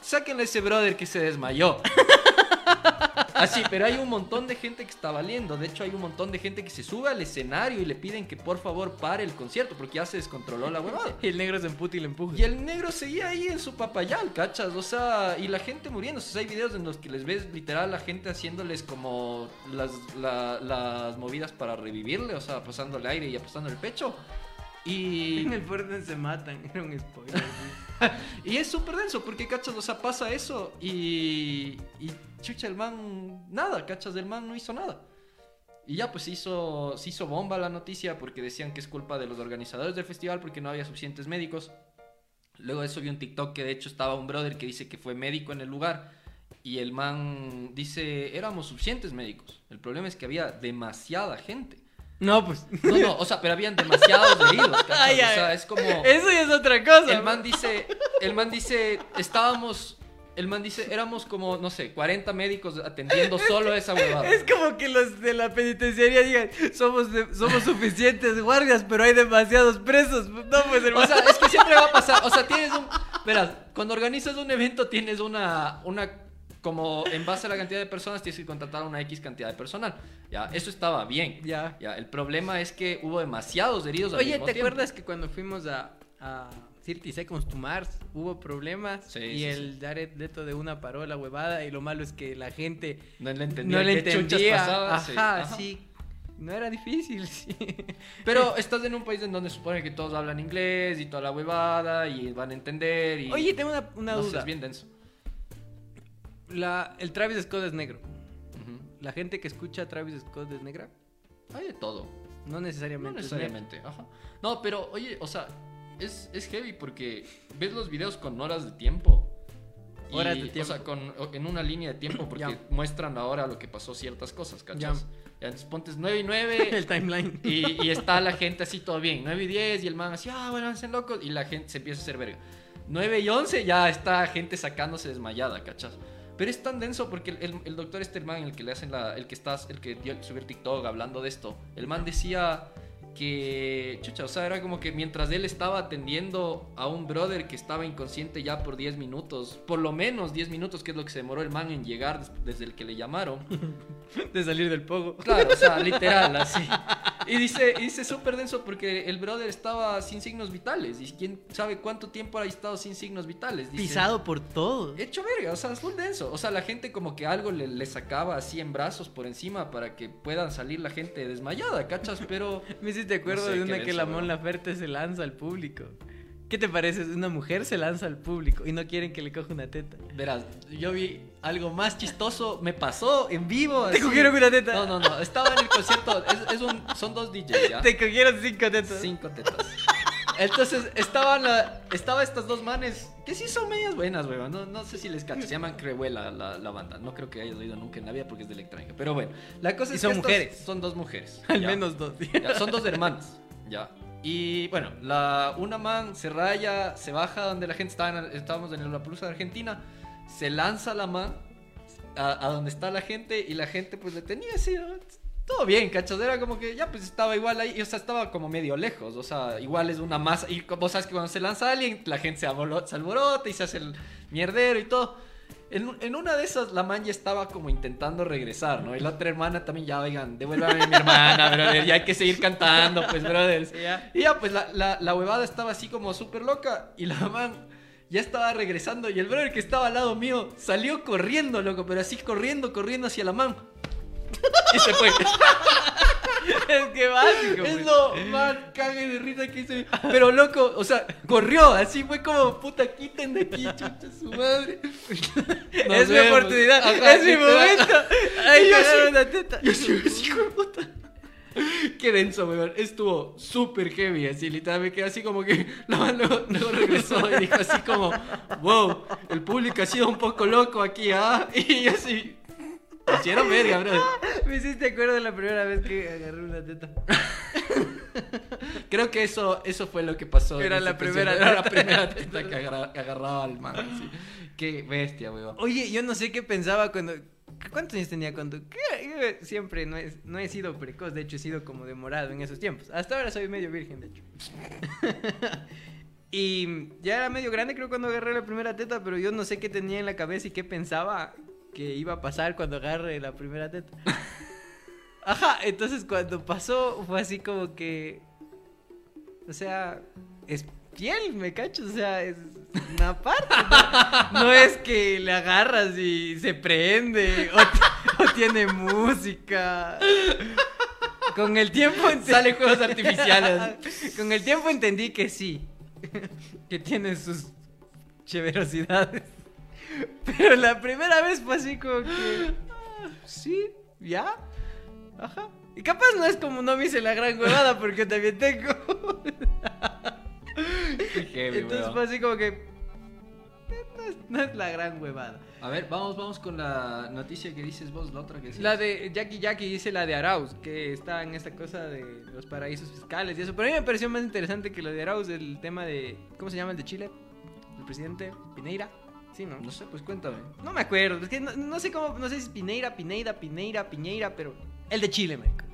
Sáquenle a ese brother que se desmayó. Así, pero hay un montón de gente que está valiendo. De hecho, hay un montón de gente que se sube al escenario y le piden que por favor pare el concierto porque ya se descontroló la huevada. Y el negro se emputa y le empuja. Y el negro seguía ahí en su papayal, ¿cachas? O sea, y la gente muriendo. O sea, hay videos en los que les ves literal la gente haciéndoles como las, la- las movidas para revivirle, o sea, pasándole aire y apostando el pecho. Y, En el Fortnite se matan. Era un spoiler. y es súper denso porque, ¿cachas? O sea, pasa eso y, y chucha, el man, nada, ¿cachas? Del man no hizo nada. Y ya pues se hizo, se hizo bomba la noticia porque decían que es culpa de los organizadores del festival porque no había suficientes médicos. Luego de eso vi un TikTok que de hecho estaba un brother que dice que fue médico en el lugar y el man dice, éramos suficientes médicos. El problema es que había demasiada gente. No, pues. No, no, o sea, pero habían demasiados heridos. Ay, o sea, es como... Eso ya es otra cosa. El man dice, el man dice, estábamos, el man dice, éramos como, no sé, 40 médicos atendiendo solo esa huevada. Es como que los de la penitenciaría digan, somos, de- somos suficientes guardias, pero hay demasiados presos. No, pues hermano. O sea, es que siempre va a pasar, o sea, tienes un, verás, cuando organizas un evento tienes una, una, como en base a la cantidad de personas tienes que contratar una X cantidad de personal. Ya, eso estaba bien. Ya. Ya, el problema es que hubo demasiados heridos al Oye, mismo ¿te tiempo. acuerdas que cuando fuimos a, a Cirti Seconds to Mars hubo problemas? Sí, y sí, el Jared Leto de una paró la huevada y lo malo es que la gente No le entendía no le entendía. pasaba, Ajá, sí, sí. No era difícil, sí. Pero estás en un país en donde supone que todos hablan inglés y toda la huevada y van a entender y... Oye, tengo una, una no sé, duda. es bien denso. La, el Travis Scott es negro. Ujú. La gente que escucha a Travis Scott es negra. Hay de todo. No necesariamente. No necesariamente. Ajá. No, pero oye, o sea, es, es heavy porque ves los videos con horas de tiempo. Y, Horas de tiempo. O sea, con, en una línea de tiempo porque muestran ahora lo que pasó ciertas cosas, ¿cachas? Ya. entonces pontes 9 y 9 el timeline. y, y está la gente así todo bien. 9 y 10 y el man así, ah, bueno, hacen locos. Y la gente se empieza a hacer verga. 9 y 11 ya está gente sacándose desmayada, ¿cachas? Pero es tan denso porque el, el- el doctor este, el man, el que le hacen la, el que estás, el que dio, subió el TikTok hablando de esto, el man decía que, chucha, o sea, era como que mientras él estaba atendiendo a un brother que estaba inconsciente ya por 10 minutos, por lo menos 10 minutos, que es lo que se demoró el man en llegar des- desde el que le llamaron. De salir del pogo. Claro, o sea, literal, así. Y dice, y dice súper denso porque el brother estaba sin signos vitales. Y quién sabe cuánto tiempo ha estado sin signos vitales. Dice, Pisado por todo. Hecho verga, o sea, es full denso. O sea, la gente como que algo le, le sacaba así en brazos por encima para que puedan salir la gente desmayada, ¿cachas? Pero Me hiciste acuerdo No sé, de una que la. Mon Laferte se lanza al público. ¿Qué te parece? Una mujer se lanza al público y no quieren que le coja una teta. verás, yo vi algo más chistoso, me pasó en vivo. ¿Te así. cogieron una teta? No, no, no, estaba en el concierto, es, es un, son dos DJs, ¿ya? Te cogieron cinco tetas. Cinco tetas. Entonces estaban la, estaba estas dos manes que sí son medias buenas, weón. No, no sé si les cacho. Se llaman Crehuela la, la banda. No creo que hayas oído nunca en la vida porque es de electrónica. Pero bueno, la cosa es son que mujeres. Son dos mujeres. Al ya. menos dos. Ya, son dos hermanas. Ya. Y bueno, la, una man se raya, se baja donde la gente estaba, en- estábamos en la Plaza de Argentina, se lanza la man a, a donde está la gente y la gente pues le tenía así, ¿no? Todo bien, cachos, era como que ya pues estaba igual ahí, y, o sea, estaba como medio lejos, o sea, igual es una masa, y como sabes que cuando se lanza alguien, la gente se, alboro- se alborota y se hace el mierdero y todo. En, en una de esas, la man ya estaba como intentando regresar, ¿no? Y la otra hermana también, ya, oigan, devuélvame a mi hermana, brother, ya hay que seguir cantando, pues, brothers. Y ya, pues, la, la, la huevada estaba así como súper loca, y la man ya estaba regresando, y el brother que estaba al lado mío salió corriendo, loco, pero así corriendo, corriendo hacia la man. Y se fue. es que básico. Es lo más cague de risa que hice. Pero loco, o sea, corrió, así fue como, puta, quiten de aquí, chucha su madre. Nos es mi vemos. oportunidad. Ajá, es mi momento. Y yo una teta. Yo sí, así, hijo de puta. Qué denso, weón. Estuvo súper heavy, así, literal. Me quedé así como que. No, luego, luego regresó y dijo así como: Wow, el público ha sido un poco loco aquí, ¿ah? Y yo así. Hicieron verga, bro. Me hiciste acuerdo de la primera vez que agarré una teta. Creo que eso, eso fue lo que pasó. Era la primera concierto. Era la teta. primera teta que agarra- que agarraba al man. así. Qué bestia, weón. Oye, yo no sé qué pensaba cuando. ¿Cuántos años tenía cuando.? ¿Qué? Siempre no he, no he sido precoz, de hecho he sido como demorado en esos tiempos. Hasta ahora soy medio virgen, de hecho. y ya era medio grande, creo, cuando agarré la primera teta, pero yo no sé qué tenía en la cabeza y qué pensaba que iba a pasar cuando agarre la primera teta. Ajá, entonces cuando pasó fue así como que. O sea, es piel, me cacho, o sea, es una parte. No, No es que le agarras y se prende o, o tiene música. Con el tiempo Salen juegos artificiales. Con el tiempo entendí que sí. Que tiene sus cheverosidades. Pero la primera vez fue así como que. Sí, ya. Ajá. Y capaz no es como no me hice la gran huevada porque también tengo. Qué heavy, Entonces fue así como que. eh, No es, no es la gran huevada. A ver, vamos, vamos con la noticia que dices vos, la otra que decías. La de Jackie Jackie dice la de Arauz, que está en esta cosa de los paraísos fiscales y eso. Pero a mí me pareció más interesante que lo de Arauz, el tema de. ¿Cómo se llama el de Chile? El presidente Pineira. Sí, ¿no? No sé, pues cuéntame. No me acuerdo, es que no, no sé cómo, no sé si es Pineira, Pineira, Pineira, Piñeira, pero el de Chile, marico.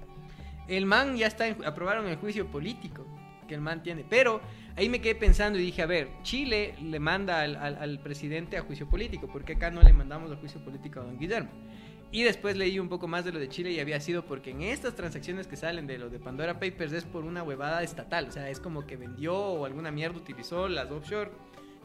El man ya está, en- aprobaron el juicio político que el man tiene, pero ahí me quedé pensando y dije, a ver, Chile le manda al, al- al presidente a juicio político, porque acá no le mandamos a juicio político a don Guillermo? Y después leí un poco más de lo de Chile y había sido porque en estas transacciones que salen de lo de Pandora Papers es por una huevada estatal, o sea, es como que vendió o alguna mierda utilizó las offshore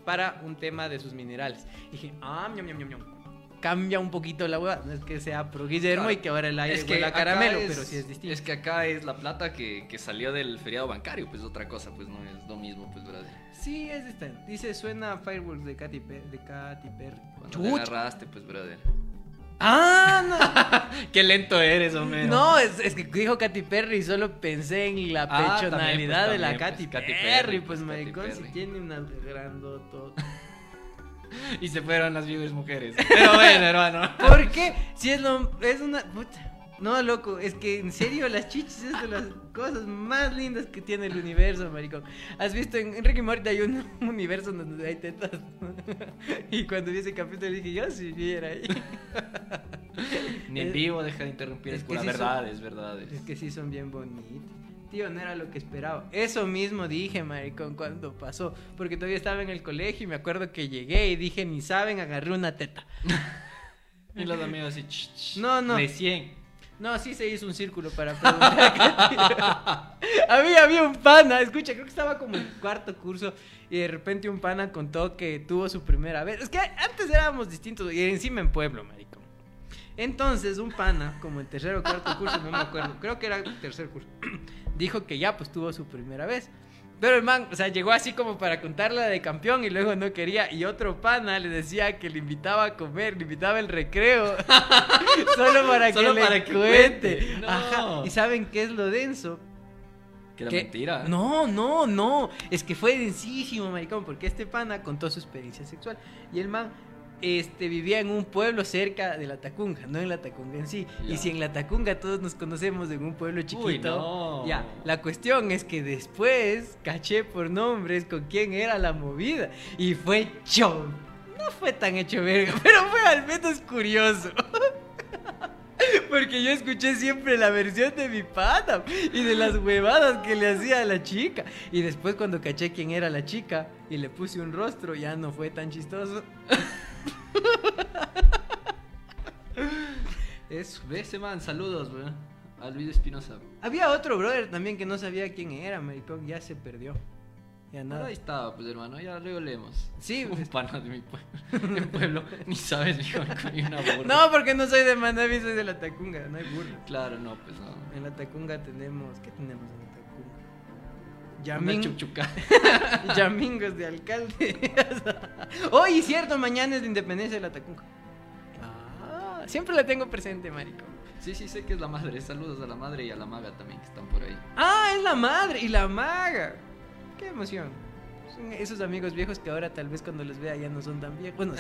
para un tema de sus minerales. Y dije, ah, ñam, ñam, ñam, ñam. Cambia un poquito la hueá. No es que sea pro Guillermo Claro. y que ahora el aire Es que huela a caramelo, es- pero sí es distinto. Es que acá es la plata que, que salió del feriado bancario, pues otra cosa, pues no es lo mismo, pues brother. Sí, es distinto. Dice, suena Fireworks de Katy, Pe- de Katy Perry. Cuando Chuch. agarraste, pues brother. Ah, Qué lento eres, no. hombre. No, es, es que dijo Katy Perry y solo pensé en la Ah, pechonalidad también, pues, de la Katy, pues, Katy Perry. Pues, pues, maricón, si tiene una grandoto. Y se fueron las viewers mujeres. Pero bueno, hermano. ¿Por qué? Si es lo. Es una. puta. No, loco, es que en serio las chichis es de las cosas más lindas que tiene el universo, maricón. ¿Has visto en Enrique y Morty hay un universo donde hay tetas? y cuando vi ese capítulo dije, yo si viera ahí. Ni en vivo deja de interrumpir, es es, pura sí verdad, es verdad. Es que sí son bien bonitos. Tío, no era lo que esperaba. Eso mismo dije, maricón, cuando pasó. Porque todavía estaba en el colegio y me acuerdo que llegué y dije, ni saben, agarré una teta. Y los amigos así, "Ch, ch, No, no. Recién. No, sí se hizo un círculo para preguntar. había, un pana, escucha, creo que estaba como en cuarto curso y de repente un pana contó que tuvo su primera vez. Es que antes éramos distintos y encima en pueblo, maricón. Entonces un pana, como en tercero o cuarto curso, no me acuerdo, creo que era tercer curso, dijo que ya pues tuvo su primera vez. Pero el man, o sea, llegó así como para contarla de campeón y luego no quería. Y otro pana le decía que le invitaba a comer, le invitaba el recreo. solo para Solo que para le que cuente. cuente. No. Ajá. ¿Y saben qué es lo denso? Que era Que- mentira. No, no, no. Es que fue densísimo, maricón, porque este pana contó su experiencia sexual. Y el man este, vivía en un pueblo cerca de la Tacunga, no en la Tacunga en sí. Y si en la Tacunga todos nos conocemos en un pueblo chiquito. Uy, no. Ya, la cuestión es que después caché por nombres con quién era la movida. Y fue show. No fue tan hecho verga, pero fue al menos curioso. Porque yo escuché siempre la versión de mi pana y de las huevadas que le hacía a la chica. Y después cuando caché quién era la chica y le puse un rostro, ya no fue tan chistoso. Ve ese man, saludos, weón. A Luis Espinosa. Había otro brother también que no sabía quién era, maricón, ya se perdió. Ya nada. Ahí estaba, pues hermano, ya luego leemos. Sí, un pues. pana de mi pueblo. Mi pueblo, ni sabes, mijo, ni una burra. No, porque no soy de Manaví, soy de la Tacunga, no hay burro. Claro, no, pues no. En la Tacunga tenemos, ¿qué tenemos Yamin, chuchuca. Yamingos de alcalde. Oye, cierto, mañana es la independencia de la Tacunga. Ah, siempre la tengo presente, marico. Sí, sí, sé que es la madre. Saludos a la madre y a la maga también que están por ahí. Ah, es la madre y la maga. Qué emoción. Son esos amigos viejos que ahora tal vez cuando los vea ya no son tan viejos. Bueno,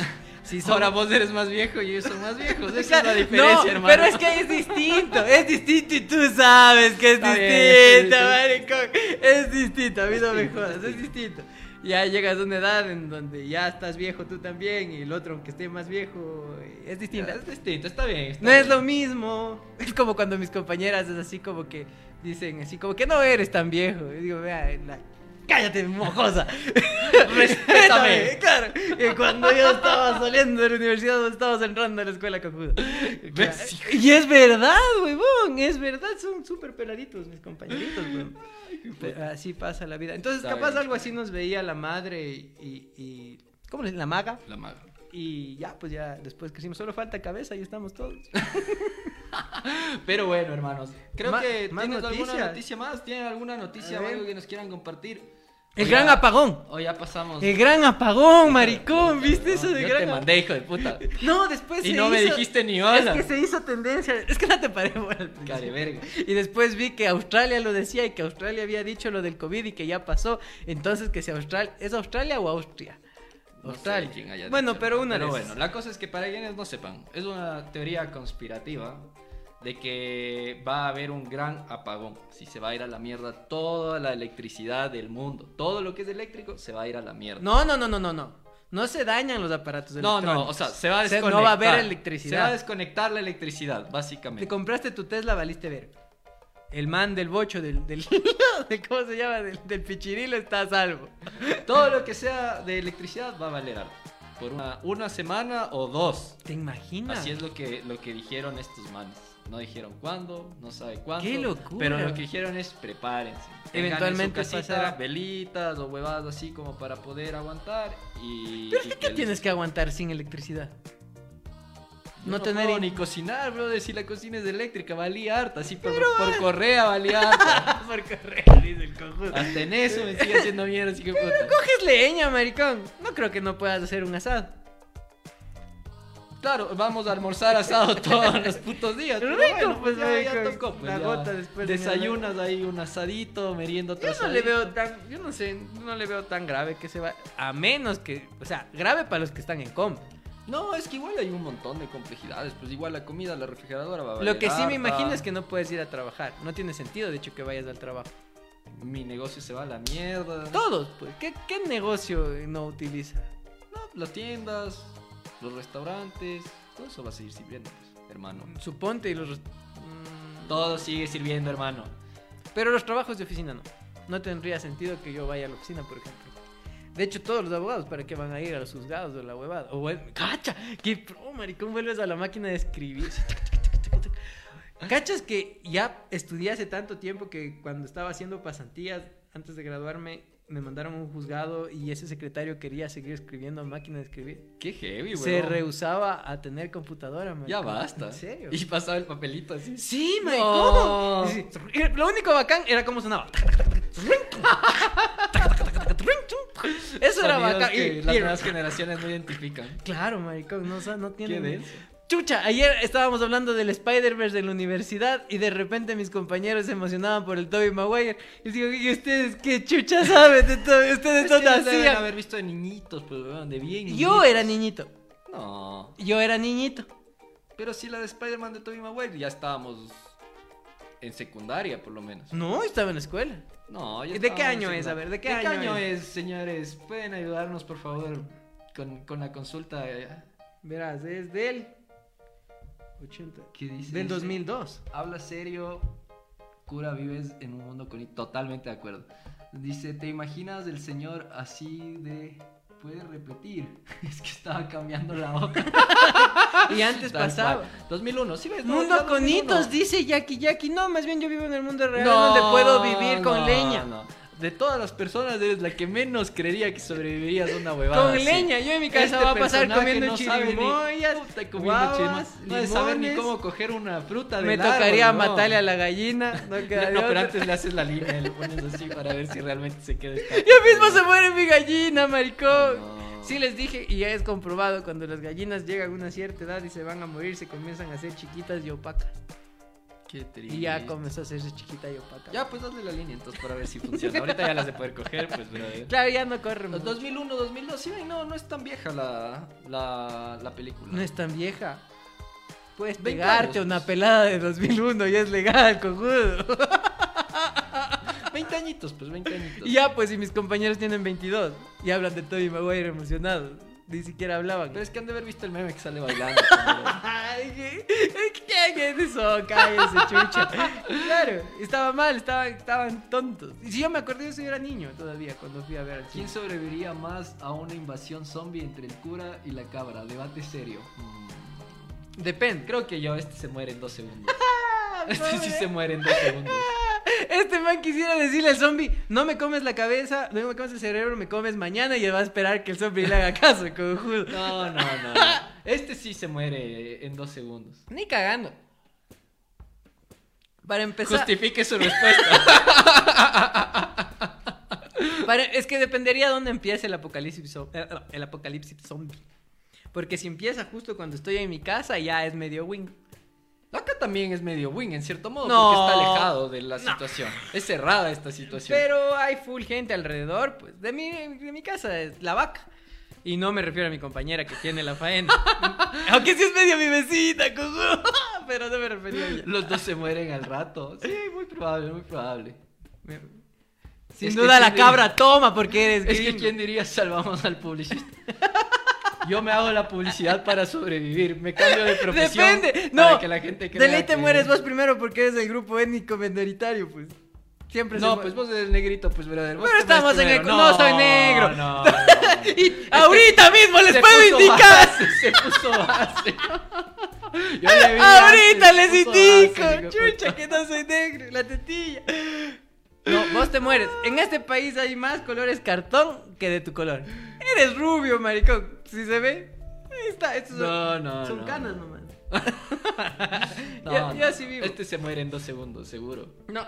sí son. Ahora vos eres más viejo y ellos son más viejos. Esa es la diferencia, no, hermano. Pero es que es distinto, es distinto y tú sabes que es Está distinto, maricón. Es distinto, a mí no me distinto, jodas, es distinto. Ya llegas a una edad en donde ya estás viejo tú también y el otro aunque esté más viejo es distinto. Es distinto, está bien. está No es lo mismo. Es como cuando mis compañeras es así como que dicen así como que no eres tan viejo. Y digo, vea, la- cállate, mojosa. Respétame. claro. Y cuando yo estaba saliendo de la universidad, estabas entrando a la escuela cojuda. Y es verdad, huevón, es verdad, son súper peladitos mis compañeritos, huevón. Pero así pasa la vida. Entonces, Está capaz bien. algo así nos veía la madre y, y ¿cómo le dicen? La maga. La maga. Y ya, pues ya después crecimos. Solo falta cabeza y estamos todos. Pero bueno, hermanos. Creo Ma- que más tienes alguna noticias. noticia más. ¿Tienen alguna noticia o algo que nos quieran compartir? El O gran ya- apagón. O ya pasamos. El gran apagón, maricón. ¿Viste eso de Yo gran te mandé, hijo de puta. No, después Y se no me hizo- dijiste ni Es hola. que se hizo tendencia. Es que no te paré bola al principio. Verga. Y después vi que Australia lo decía y que Australia había dicho lo del COVID y que ya pasó. Entonces, que si Australia. ¿Es Australia o Austria? No sé Australia. quién haya bueno, dicho, pero una Pero bueno, la cosa es que para quienes no sepan, es una teoría conspirativa de que va a haber un gran apagón. Si se va a ir a la mierda toda la electricidad del mundo. Todo lo que es eléctrico se va a ir a la mierda. No, no, no, no, no, no. No se dañan los aparatos No, electrónicos. no, o sea, se va a desconectar. no va a haber Se va a electricidad. desconectar la electricidad, Te básicamente. compraste tu Tesla, valiste ver. El man del bocho, del, del, de- ¿cómo se llama? Del, del pichirilo está a salvo. Todo lo que sea de electricidad va a valer algo. Por una, una semana o dos. ¿Te imaginas? Así es lo que, lo que dijeron estos manes. No dijeron cuándo, no sabe cuándo. ¡Qué locura! Pero lo que dijeron es prepárense. Eventualmente en su casita pasará. velitas o huevadas así como para poder aguantar y... ¿Pero y qué, qué les- tienes que aguantar sin electricidad? Yo no no tener puedo ni cocinar, bro. Si la cocina es eléctrica, valía harta. Así por, por correa valía harta. Por correo, dice el conjunto. Hasta en eso me sigue haciendo mierda, así que puta. Coges leña, maricón. No creo que no puedas hacer un asado. Claro, vamos a almorzar asado todos los putos días. pero Rico, bueno, pues, ya, ya marico. tocó, pues, La ya. gota después de Desayunas ahí un asadito, merienda otro Yo no le veo tan, yo no sé, no le veo tan grave que se va, a menos que, o sea, grave para los que están en coma. No, es que igual hay un montón de complejidades. Pues igual la comida, la refrigeradora va a Lo que sí me imagino es que no puedes ir a trabajar. No tiene sentido, de hecho, que vayas al trabajo. Mi negocio se va a la mierda. Todos, pues, ¿qué, qué negocio no utiliza? No, las tiendas, los restaurantes, todo eso va a seguir sirviendo, pues, hermano. Suponte y los... Mm, Todo sigue sirviendo, hermano. Pero los trabajos de oficina no. No tendría sentido que yo vaya a la oficina, por ejemplo. De hecho, todos los abogados, ¿para qué van a ir a los juzgados o la huevada? O, ¡Cacha! ¡Qué pro, maricón! Vuelves a la máquina de escribir. ¿Cachas que ya estudié hace tanto tiempo que cuando estaba haciendo pasantías, antes de graduarme, me mandaron a un juzgado y ese secretario quería seguir escribiendo a máquina de escribir? Qué heavy, Se weón. rehusaba a tener computadora, Ya maricón. basta. ¿En serio? Y pasaba el papelito así. Sí, No. maricón. Sí, sí. Lo único bacán era cómo sonaba. Eso era bacán. que Y- las y- nuevas generaciones no identifican. Claro, maricón, no, sa- no Qué tiene... denso. Chucha, ayer estábamos hablando del Spider-Verse en la universidad y de repente mis compañeros se emocionaban por el Tobey Maguire. Y digo, ¿y ustedes qué chucha saben de todo? ¿Ustedes Es no deben haber visto de niñitos, pues, de bien Yo era niñito. No. Yo era niñito. Pero sí la de Spider-Man de Tobey Maguire ya estábamos en secundaria, por lo menos. No, estaba en la escuela. No, ya ¿De qué año es? A ver, ¿de qué año es? señores? Pueden ayudarnos, por favor, con, con la consulta. eh, Verás, es del 80. ¿Qué dice? Del Dice, 2002. Habla serio, cura, vives en un mundo con... Totalmente de acuerdo. Dice, ¿te imaginas el señor así de... ¿Puedes repetir? es que estaba cambiando la hoja. Y antes Tal pasaba. cual. 2001, ¿sí ves? Mundo con 2001. hitos, dice Jackie Jackie. No, más bien yo vivo en el mundo real No, donde puedo vivir con no, leña. no. De todas las personas eres la que menos creería que sobrevivirías a una huevada Con así. leña, yo en mi casa Este va a pasar comiendo no chirimoyas, puta, comiendo guavas. No de saber ni cómo coger una fruta Me del tocaría árbol, no. matarle a la gallina. No, queda de No, pero antes le haces la línea y le pones así para ver si realmente se queda Yo mismo se muere mi gallina, maricón. Sí les dije y ya es comprobado cuando las gallinas llegan a una cierta edad y se van a morir, se comienzan a hacer chiquitas y opacas. Qué triste. Y ya comenzó a hacerse chiquita y opaca. Ya, pues hazle la línea entonces para ver si funciona. Ahorita ya las de poder coger, pues, pero... Claro, ya no corre. Los mucho. 2001, 2002, sí, no, no es tan vieja la, la, la película. No es tan vieja. Puedes 20 pegarte años, una pelada de 2001 y es legal, cojudo. 20 añitos, pues 20 añitos. Y ya, pues, y mis compañeros tienen 22 y hablan de Tobey Maguire emocionados. Ni siquiera hablaban. Pero es que han de haber visto el meme que sale bailando. ¿qué- ¿Quién es eso? Cállese, chucha. Claro, estaba mal, estaban, estaban tontos. Y si yo me acordé, yo era niño todavía cuando fui a ver al ¿Quién sobreviviría más a una invasión zombie entre el cura y la cabra? Debate serio. Mm, Depende. Creo que yo, este se muere en dos segundos. Este sí se muere en dos segundos. Este man quisiera decirle al zombie, no me comes la cabeza, no me comes el cerebro, me comes mañana y va a esperar que el zombie le haga caso, cojudo. No, no, no. no. Este sí se muere en dos segundos. Ni cagando. Para empezar, Justifique su respuesta. para- es que dependería dónde empiece el apocalipsis, zo- eh, el apocalipsis zombie. Porque si empieza justo cuando estoy en mi casa, ya es medio wing. Acá también es medio wing, en cierto modo, No. porque está alejado de la situación. Es cerrada esta situación. Pero hay full gente alrededor, pues, de mi, de mi casa, es la vaca. Y no me refiero a mi compañera que tiene la faena. Aunque sí es medio mi vecina, cojudo. Pero no me refería a ella. Los dos se mueren al rato. Sí, muy probable, muy probable. Sin Es duda la tiene- cabra toma porque eres Es que quién diría salvamos al publicista. Yo me hago la publicidad para sobrevivir. Me cambio de profesión. Depende. para No. que la gente De crea ley te que- mueres vos primero porque eres del grupo étnico minoritario, pues. Siempre No, pues vos eres negrito, pues brother. Pero estamos en el- no soy negro. No, no. Y ahorita mismo les puedo indicar. base, se puso base. Yo le vi Ahorita antes, les indico. base, de Chucha, que no soy negro. La tetilla. No, vos te mueres. En este país hay más colores cartón que de tu color. Eres rubio, maricón. Si se ve, ahí está. Estos son, No, no, son no. canas nomás. No, yo, yo así vivo. Este se muere en dos segundos, seguro. No,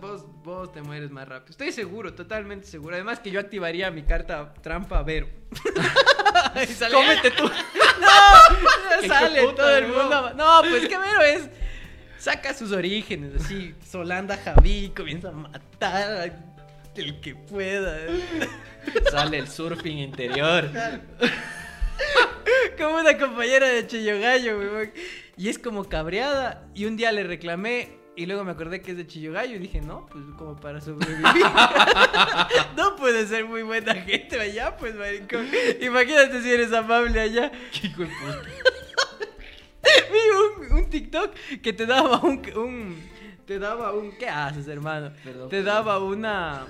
vos, vos te mueres más rápido. Estoy seguro, totalmente seguro. Además que yo activaría mi carta trampa Vero. Y sale- Cómete tú. No, sale puta, todo el mundo. No, pues que Vero es. Saca sus orígenes, así. Solanda Javi comienza a matar el que pueda. Sale el surfing interior. Como una compañera de Chillo Gallo, weón. Y es como cabreada. Y un día le reclamé. Y luego me acordé que es de Chillo Gallo. Y dije, no, pues como para sobrevivir. no puede ser muy buena gente allá, pues, maricón. Imagínate si eres amable allá. Qué hijo de puta. Vi un, un TikTok que te daba un, un- te daba un... ¿Qué haces, hermano? Perdón, te perdón. daba una...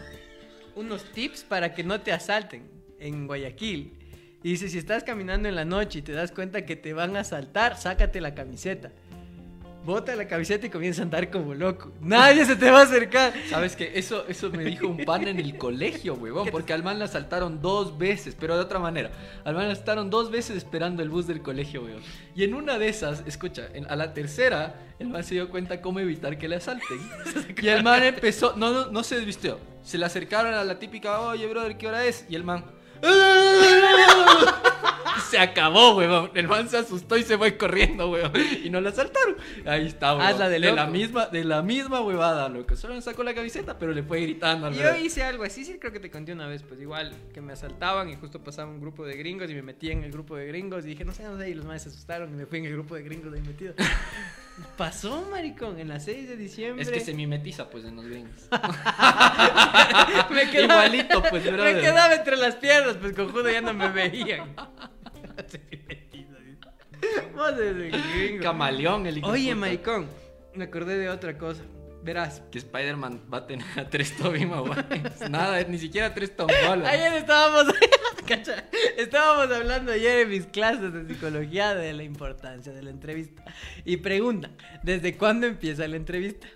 Unos tips para que no te asalten en Guayaquil. Y dice, si estás caminando en la noche y te das cuenta que te van a asaltar, sácate la camiseta. Bota la camiseta y comienza a andar como loco. Nadie se te va a acercar. ¿Sabes qué? Eso, eso me dijo un pan en el colegio, huevón. Porque al man la asaltaron dos veces, pero de otra manera. Al man la asaltaron dos veces esperando el bus del colegio, huevón. Y en una de esas, escucha, en- a la tercera, el man se dio cuenta cómo evitar que le asalten. Y el man empezó, no, no, no se desvistió. Se le acercaron a la típica, oye, brother, ¿qué hora es? Y el man... Se acabó, huevón. El man se asustó y se fue corriendo, huevón. Y no la asaltaron. Ahí está, huevón. Hazla de de la misma, de la misma huevada, loco. Solo sacó la camiseta, pero le fue gritando al Yo hice algo así, sí creo que te conté una vez, pues igual que me asaltaban y justo pasaba un grupo de gringos y me metí en el grupo de gringos y dije, no sé, no sé, y los más se asustaron y me fui en el grupo de gringos ahí metido. Pasó, maricón, en la 6 de diciembre. Es que se mimetiza, pues, en los gringos. me quedaba, Igualito, pues, me brother. quedaba entre las piernas, pues cojudo ya no me veían. Se mimetiza, dice. Vos eres el gringo. Camaleón, el Oye, maricón, me acordé de otra cosa. Verás, Que Spider-Man va a tener a tres Tobey Maguires. Nada, ni siquiera tres Tom Holland. Ayer estábamos, cacha, estábamos hablando ayer en mis clases de psicología de la importancia de la entrevista. Y preguntan, ¿desde cuándo empieza la entrevista?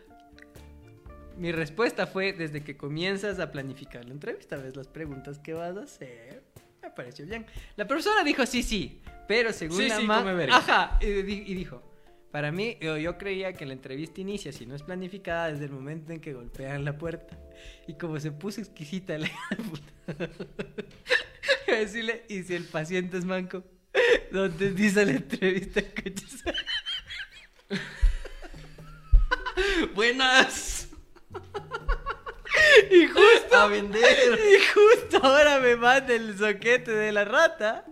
Mi respuesta fue desde que comienzas a planificar la entrevista, ves las preguntas que vas a hacer. Me pareció bien. La profesora dijo sí, sí, pero según Sí, la sí, ma-. Ajá, y, y dijo, para mí, yo, creía que la entrevista inicia, si no es planificada, desde el momento en que golpean la puerta. Y como se puso exquisita la. Iba a decirle, ¿y si el paciente es manco? ¿Dónde dice la entrevista? Buenas. Y justo, A vender. y justo ahora me manda el soquete de la rata.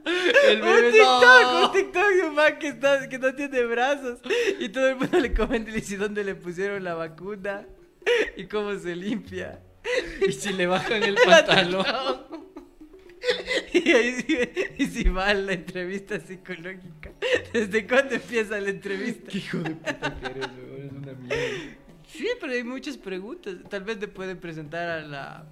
El un bebé, TikTok, no. un TikTok de un man que, está, que no tiene brazos. Y todo el mundo le comenta y le dice dónde le pusieron la vacuna y cómo se limpia. Y si le bajan el pantalón. Y, ahí y si va a la entrevista psicológica, ¿desde cuándo empieza la entrevista? Qué hijo de puta que eres, weón. Eres una mierda. Sí, pero hay muchas preguntas. Tal vez te pueden presentar a la.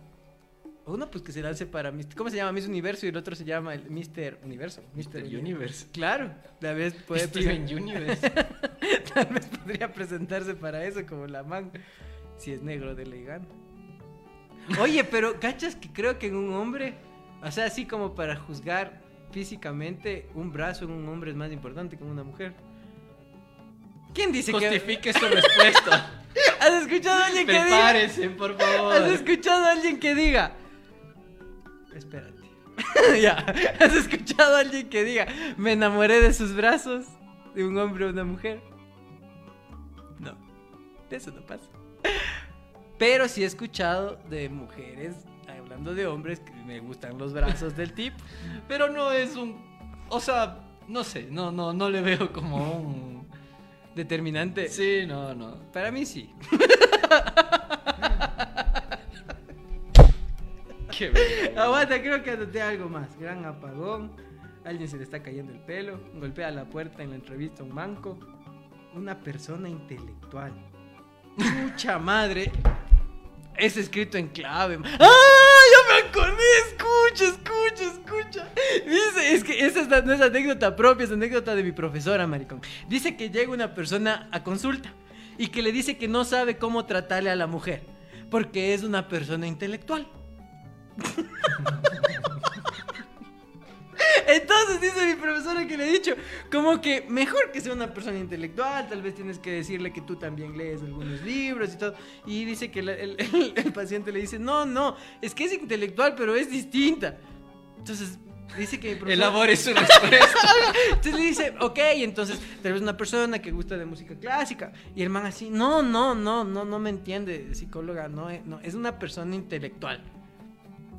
Uno, pues que se lance para. ¿Cómo se llama? Miss Universo y el otro se llama el Mr. Universo. Mr. Universe. Claro, tal vez puede Steven Universe. Tal vez podría presentarse para eso como la man. Si es negro de gana. Oye, pero ¿cachas que creo que en un hombre, o sea, así como para juzgar físicamente, un brazo en un hombre es más importante que en una mujer? ¿Quién dice que.? Justifique su respuesta. ¿Has escuchado a alguien que diga? Prepárese, por ¿Has favor. escuchado a alguien que diga? Espérate. ya. ¿Has escuchado a alguien que diga? Me enamoré de sus brazos, de un hombre o una mujer. No. De eso no pasa. Pero sí he escuchado de mujeres, hablando de hombres, que me gustan los brazos del tipo. Pero no es un. O sea, no sé, no, no, no le veo como un. Determinante. Sí, no, no. Para mí sí. Qué verga. Aguanta, creo que anoté algo más. Gran apagón. Alguien se le está cayendo el pelo. Golpea la puerta en la entrevista un manco. Una persona intelectual. Mucha madre. Es escrito en clave. ¡Ah! ¡Ya me acordé! Escucha, escucha, escucha. Dice, es que esa es la- no es anécdota propia, es anécdota de mi profesora, maricón. Dice que llega una persona a consulta y que le dice que no sabe cómo tratarle a la mujer porque es una persona intelectual. Entonces dice mi profesora que le he dicho, como que mejor que sea una persona intelectual, tal vez tienes que decirle que tú también lees algunos libros y todo. Y dice que la- el, el- el paciente le dice, no, no, es que es intelectual, pero es distinta. Entonces dice que mi profesora... Elabore su respuesta. Entonces le dice, ok, entonces tal vez una persona que gusta de música clásica. Y el man así, no, no, no, no, no me entiende, psicóloga, no, eh, no, es una persona intelectual.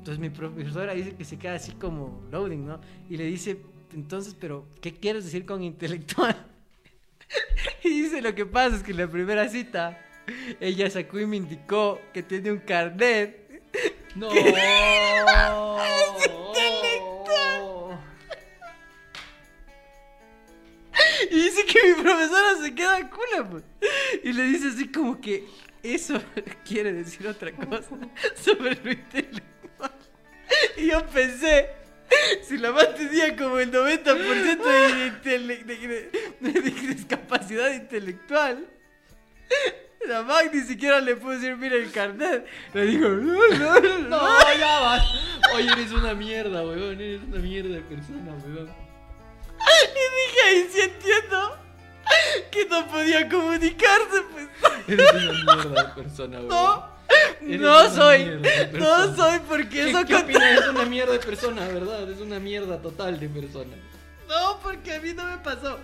Entonces mi profesora dice que se queda así como loading, ¿no? Y le dice, entonces, pero, ¿qué quieres decir con intelectual? y dice, lo que pasa es que en la primera cita, ella sacó y me indicó que tiene un carnet. No. Y dice que mi profesora se queda cula, pues. Y le dice así como que, eso quiere decir otra cosa sobre lo intelectual. Y yo pensé, si la más tenía como el 90% de, de- de- de discapacidad intelectual, la Mac ni siquiera le pudo decir, mira el carnet. Le dijo, no, no, no. No, ya vas. Oye, eres una mierda, weón. Eres una mierda de persona, weón. Y dije, ahí sí entiendo que no podía comunicarse, pues. Eres una mierda de persona, weón. No, no soy, no soy porque ¿Qué, eso ¿qué opinas? Es una mierda de persona, ¿verdad? Es una mierda total de persona. No, porque a mí no me pasó.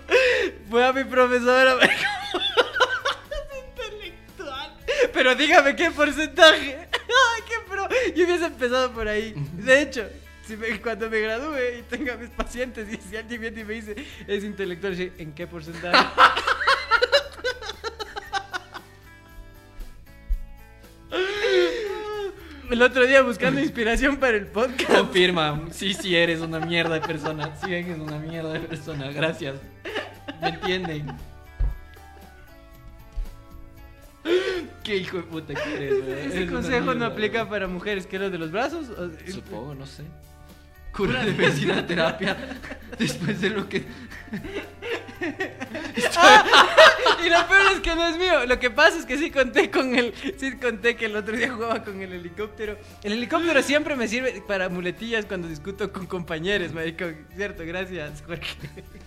Fue a mi profesora. "Es intelectual. Pero dígame qué porcentaje. Ay, qué pro. Yo hubiese empezado por ahí. De hecho, si me- cuando me gradúe y tenga mis pacientes y si alguien viene y me dice es intelectual, ¿en qué porcentaje? El otro día buscando inspiración para el podcast. Confirma, sí, sí eres una mierda de persona. Sí eres una mierda de persona. Gracias. ¿Me entienden? Qué hijo de puta que eres, weón. Ese Eres consejo no aplica para mujeres, que es lo de los brazos. o- Supongo, no sé. Cura de medicina terapia. Después de lo que. Y lo peor es que no es mío. Lo que pasa es que sí conté con el. Sí conté que el otro día jugaba con el helicóptero. El helicóptero siempre me sirve para muletillas cuando discuto con compañeros, marico. Cierto, gracias, Jorge.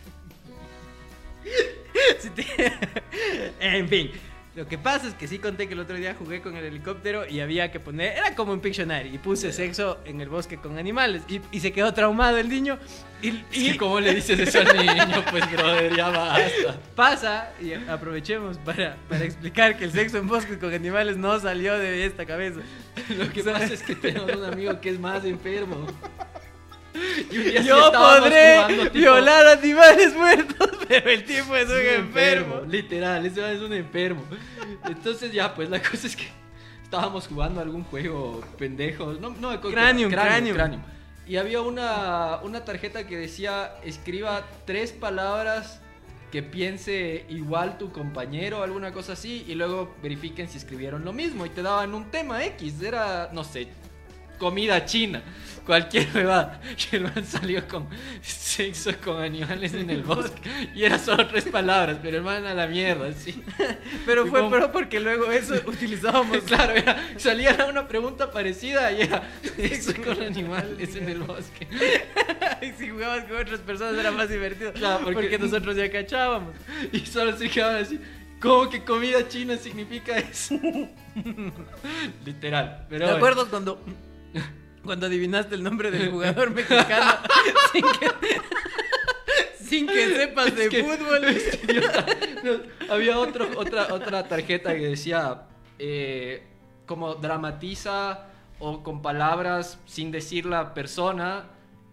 En fin. Lo que pasa es que sí conté que el otro día jugué con el helicóptero y había que poner. Era como un Pictionary. Y puse sexo en el bosque con animales. Y, y se quedó traumado el niño. Y, Y como le dices eso al niño, pues brother, ya basta. pasa, y aprovechemos para, para explicar que el sexo en bosques con animales no salió de esta cabeza. Lo que pasa es que tenemos un amigo que es más enfermo. Yo podré jugando, tipo, violar animales muertos, pero el tipo es un es enfermo. Literal, ese es un enfermo. Entonces ya, pues la cosa es que estábamos jugando algún juego pendejo. No, no Cranium, era. Cranium. Y había una, una tarjeta que decía, escriba tres palabras que piense igual tu compañero, alguna cosa así, y luego verifiquen si escribieron lo mismo. Y te daban un tema X, era, no sé, comida china, cualquier huevada. Y el man salió con sexo con animales en el bosque. Y era solo tres palabras, pero el man a la mierda, sí. Pero Y fue como- pro porque luego eso utilizábamos. Claro, era, salía una pregunta parecida y era sexo con animales en el bosque. y si jugabas con otras personas era más divertido. Claro, porque- porque... nosotros ya cachábamos. Y solo se quedaban así. ¿Cómo que comida china significa eso? Literal. Pero ¿Te bueno. acuerdas cuando, cuando adivinaste el nombre del jugador mexicano sin que, sin que sepas de Es que- fútbol? No, había otro, otra, otra tarjeta que decía eh, como dramatiza o con palabras sin decir la persona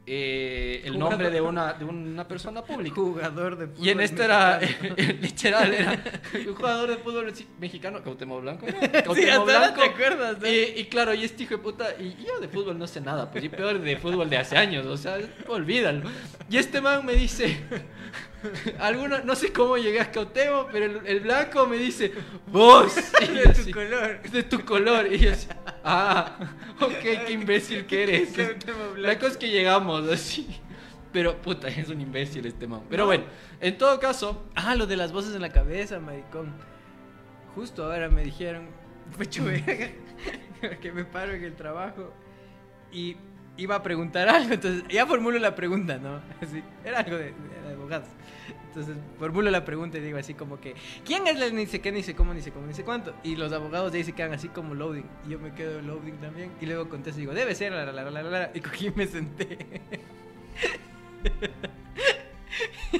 eh, el Jugador. nombre de una, de una persona pública. Jugador de fútbol. Y en este era, literal, era un jugador de fútbol mexicano, Cuauhtémoc Blanco. ¿no? Sí, hasta Blanco. te acuerdas, ¿no? Y, y claro, y este hijo de puta, y yo de fútbol no sé nada, pues y peor de fútbol de hace años, o sea, olvídalo. Y este man me dice, alguno, no sé cómo llegué a Cuauhtémoc, pero el, el blanco me dice, vos, y de tu color. de tu color, y yo así, ah, ok, qué imbécil que eres. Blanco. cosa es que llegamos así. Pero puta, es un imbécil este man. Pero bueno, en todo caso, Ah, lo de las voces en la cabeza, maricón. Justo ahora me dijeron, pecho verga, que me paro en el trabajo y iba a preguntar algo. Entonces, ya formulo la pregunta, ¿no? Así, era algo de, de abogados. Entonces, formulo la pregunta y digo así como que, ¿quién es el ni sé qué, ni sé cómo, ni sé cómo, ni sé cuánto? Y los abogados de ahí se quedan así como loading. Y yo me quedo loading también. Y luego contesto y digo, debe ser, la, la, la, la, la, la", Y cogí y me senté.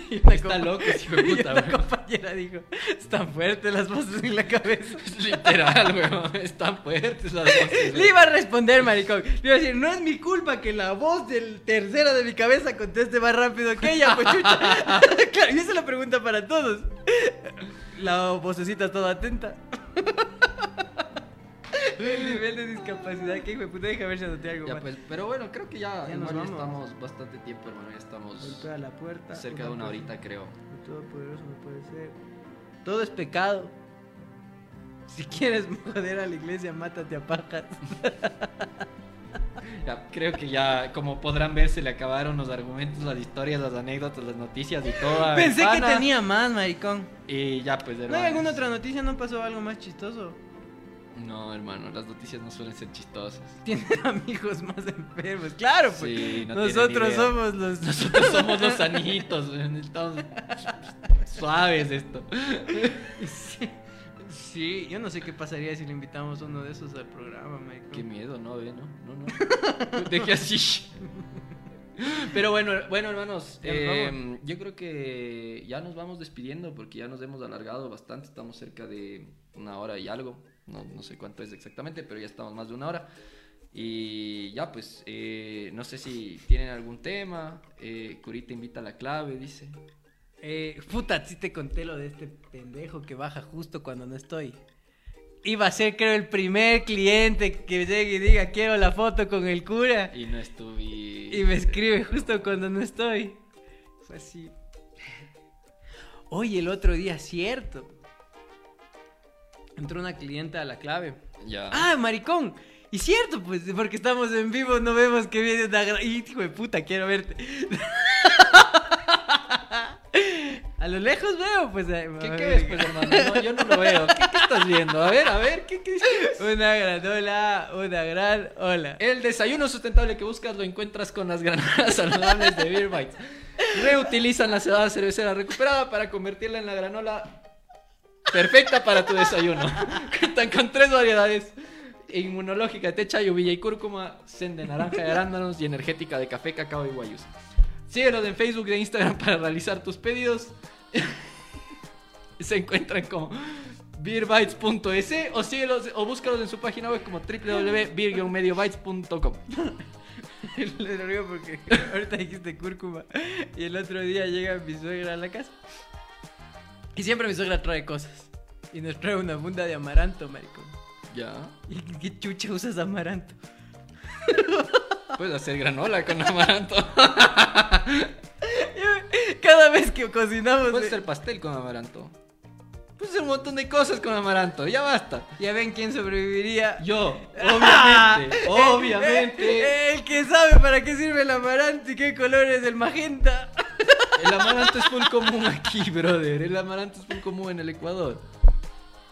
Y Está loco hijo de puta. Compañera dijo, están fuertes las voces en la cabeza. literal, weón. Están fuertes las voces. Le iba a responder, maricón. Le iba a decir, no es mi culpa que la voz del tercero de mi cabeza conteste más rápido que ella, pues chucha. claro, y esa es la pregunta para todos. La vocecita toda atenta. El nivel de discapacidad que puta, deja ver si anoté algo Ya, pues, pero bueno, creo que ya, Ya nos igual ya vamos. estamos bastante tiempo, hermano. Ya estamos Golpea la puerta. cerca de una horita, creo. Todopoderoso no puede ser. Todo es pecado. Si quieres joder a la iglesia, mátate a pajas. Ya, creo que ya, como podrán ver, se le acabaron los argumentos, las historias, las anécdotas, las noticias y todo. Pensé que tenía más, maricón. Y ya, pues, ¿No hay alguna otra noticia? ¿No pasó algo más chistoso? No, hermano, las noticias no suelen ser chistosas. Tienen amigos más enfermos. Claro, pues. Sí, no Nosotros somos los. Nosotros somos los sanitos, estamos suaves esto. Sí. Sí, yo no sé qué pasaría si le invitamos uno de esos al programa, maricón. Qué miedo, ¿no? Ve, ¿no? No, no. Deje así. Pero bueno, bueno, hermanos, eh, yo creo que ya nos vamos despidiendo porque ya nos hemos alargado bastante. Estamos cerca de una hora y algo. No, no sé cuánto es exactamente, pero ya estamos más de una hora. Y ya, pues, eh, no sé si tienen algún tema. Eh, Curita invita a la clave, dice. Eh, puta, sí te conté lo de este pendejo que baja justo cuando no estoy. Iba a ser, creo, el primer cliente que llegue y diga, quiero la foto con el cura. Y no estuve. Y me escribe justo cuando no estoy. Fue así. Oye, el otro día, cierto. Entró una clienta a la clave. Ya. Ah, maricón. Y cierto, pues, porque estamos en vivo, no vemos que viene una gra- Hijo de puta, quiero verte. A lo lejos veo, pues. eh, ¿Qué, qué ves, pues, hermano? No, yo no lo veo. ¿Qué, qué estás viendo? A ver, a ver, ¿qué, qué? Una gran hola, una gran hola. El desayuno sustentable que buscas lo encuentras con las granolas saludables de Beer Bites. Reutilizan la cebada cervecera recuperada para convertirla en la granola perfecta para tu desayuno. Cuentan con tres variedades. Inmunológica de techa, lluvia y cúrcuma, zen de naranja de arándanos y energética de café, cacao y guayus. Síguelos en Facebook e Instagram para realizar tus pedidos. Se encuentran como beerbytes.es o síguelos o búscalos en su página web como www.beer-mediobytes.com. Le río porque ahorita dijiste cúrcuma y el otro día llega mi suegra a la casa. Y siempre mi suegra trae cosas. Y nos trae una funda de amaranto, maricón. Ya. ¿Y qué chucha usas amaranto? Puedes hacer granola con amaranto. Cada vez que cocinamos... Puedes eh, hacer pastel con amaranto. Puedes hacer un montón de cosas con amaranto. Ya basta. Ya ven quién sobreviviría. Yo, obviamente, obviamente. El que sabe para qué sirve el amaranto y qué color es el magenta. El amaranto es full común aquí, brother. El amaranto es full común en el Ecuador.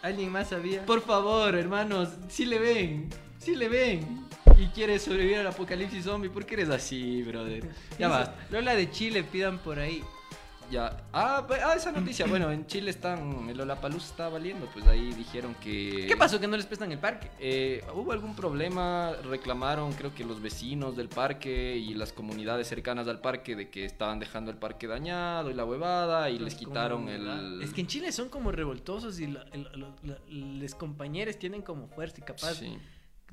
¿Alguien más sabía? Por favor, hermanos, si le ven, si le ven. Y quieres sobrevivir al apocalipsis zombie, ¿por qué eres así, brother? Ya basta. Lola de Chile pidan por ahí. Ya. Ah, ah, esa noticia. Bueno, en Chile están. El Olapalooza está valiendo. Pues ahí dijeron que. ¿Qué pasó que no les prestan el parque? Eh, hubo algún problema, reclamaron creo que los vecinos del parque y las comunidades cercanas al parque de que estaban dejando el parque dañado y la huevada y les quitaron el... Es que en Chile son como revoltosos y los compañeros tienen como fuerza y capaz Sí.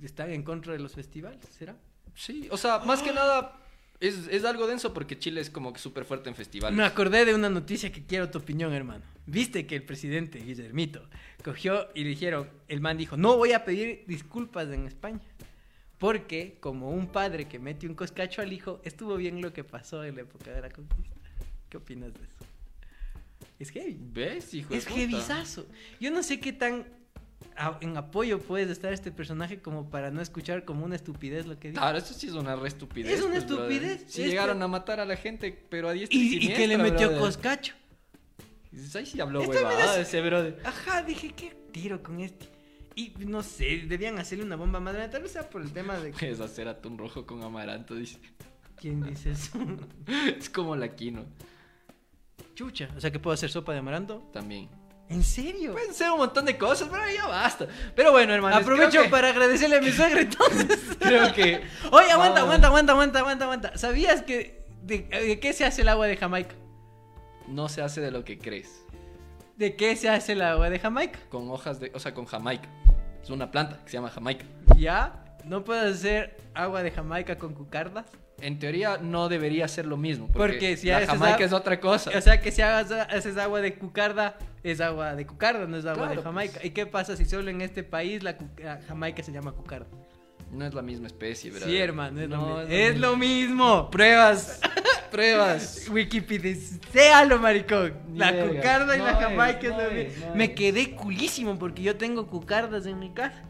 están en contra de los festivales, ¿será? Sí, o sea, más que nada es, es algo denso porque Chile es como que súper fuerte en festivales. Me acordé de una noticia que quiero tu opinión, hermano. Viste que el presidente Guillermito cogió y le dijeron, el man dijo, no voy a pedir disculpas en España. Porque como un padre que mete un coscacho al hijo, estuvo bien lo que pasó en la época de la conquista. ¿Qué opinas de eso? Es heavy. ¿Ves, hijo de Es heavyzazo. Yo no sé qué tan a- en apoyo puedes estar este personaje como para no escuchar como una estupidez lo que dice. Claro, eso sí es una re estupidez. Es una pues, estupidez, es llegaron que- a matar a la gente, pero a diestra y, Y, y que le metió brother. coscacho. Dices, Ahí sí habló huevada ese brother. Ajá, dije, ¿qué tiro con este? Y no sé, debían hacerle una bomba grande. Tal vez sea por el tema de. Puedes hacer atún rojo con amaranto, dice. ¿Quién dice eso? Es como la quino Chucha. O sea que puedo hacer sopa de amaranto. también. ¿En serio? Pueden ser un montón de cosas, pero ya basta. Pero bueno, hermano. Aprovecho para agradecerle a mi suegra entonces. Creo que. Oye, aguanta, aguanta, aguanta, aguanta, aguanta, aguanta. ¿Sabías que de, de qué se hace el agua de Jamaica? No se hace de lo que crees. ¿De qué se hace el agua de Jamaica? Con hojas de. O sea, con Jamaica. Es una planta que se llama Jamaica. ¿Ya? ¿No puedes hacer agua de Jamaica con cucardas? En teoría no debería ser lo mismo. Porque, Porque si la haces Jamaica es otra cosa. O sea que si haces agua de cucarda, es agua de cucarda, no es agua Claro, de Jamaica. pues. ¿Y qué pasa si solo en este país la, Jamaica se llama cucarda? No es la misma especie, ¿verdad? Sí, hermano, es, lo, No, mi- es lo es mismo. lo mismo. Pruebas. Pruebas. Wikipedia, séalo, maricón. La cucarda y No la jamaica es no lo es, mismo. no Me quedé culísimo porque yo tengo cucardas en mi casa.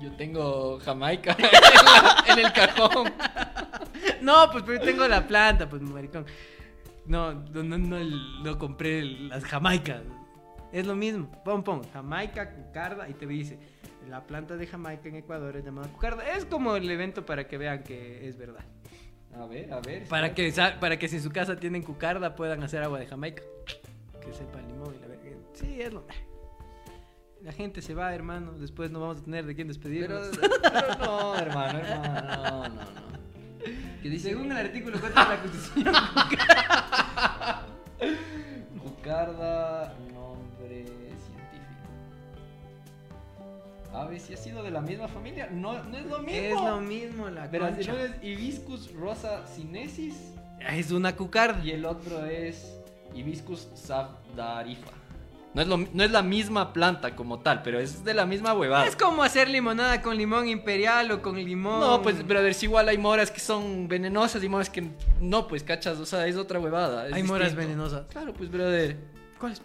Yo tengo Jamaica en, la- en el cajón. No, pues pero yo tengo la planta, pues maricón. No, no, no, no, no compré las jamaicas. Es lo mismo. Pon, pon, jamaica, cucarda y te dice, la planta de jamaica en Ecuador es llamada cucarda. Es como el evento para que vean que es verdad. A ver, a ver. Para que, para que si en su casa tienen cucarda puedan hacer agua de jamaica. Que sepa limón y la verga. Sí, es lo... La gente se va, hermano. Después no vamos a tener de quién Pero, despedirnos. pero no, hermano, hermano. No, no, no. ¿Qué dice? Según el artículo 4 de la Constitución. Bucarda, nombre científico. A ver si ha sido de la misma familia. No, no es lo mismo. es lo mismo la Verás, concha. uno es Hibiscus rosa sinensis Es una cucarda. y el otro es Hibiscus sabdarifa. No es, lo- no es la misma planta como tal, pero es de la misma huevada. Es como hacer limonada con limón imperial o con limón. No, pues, brother, si igual hay moras que son venenosas y moras que no, pues, cachas, o sea, es otra huevada. es Hay moras venenosas. Claro, pues, brother. ¿Cuáles?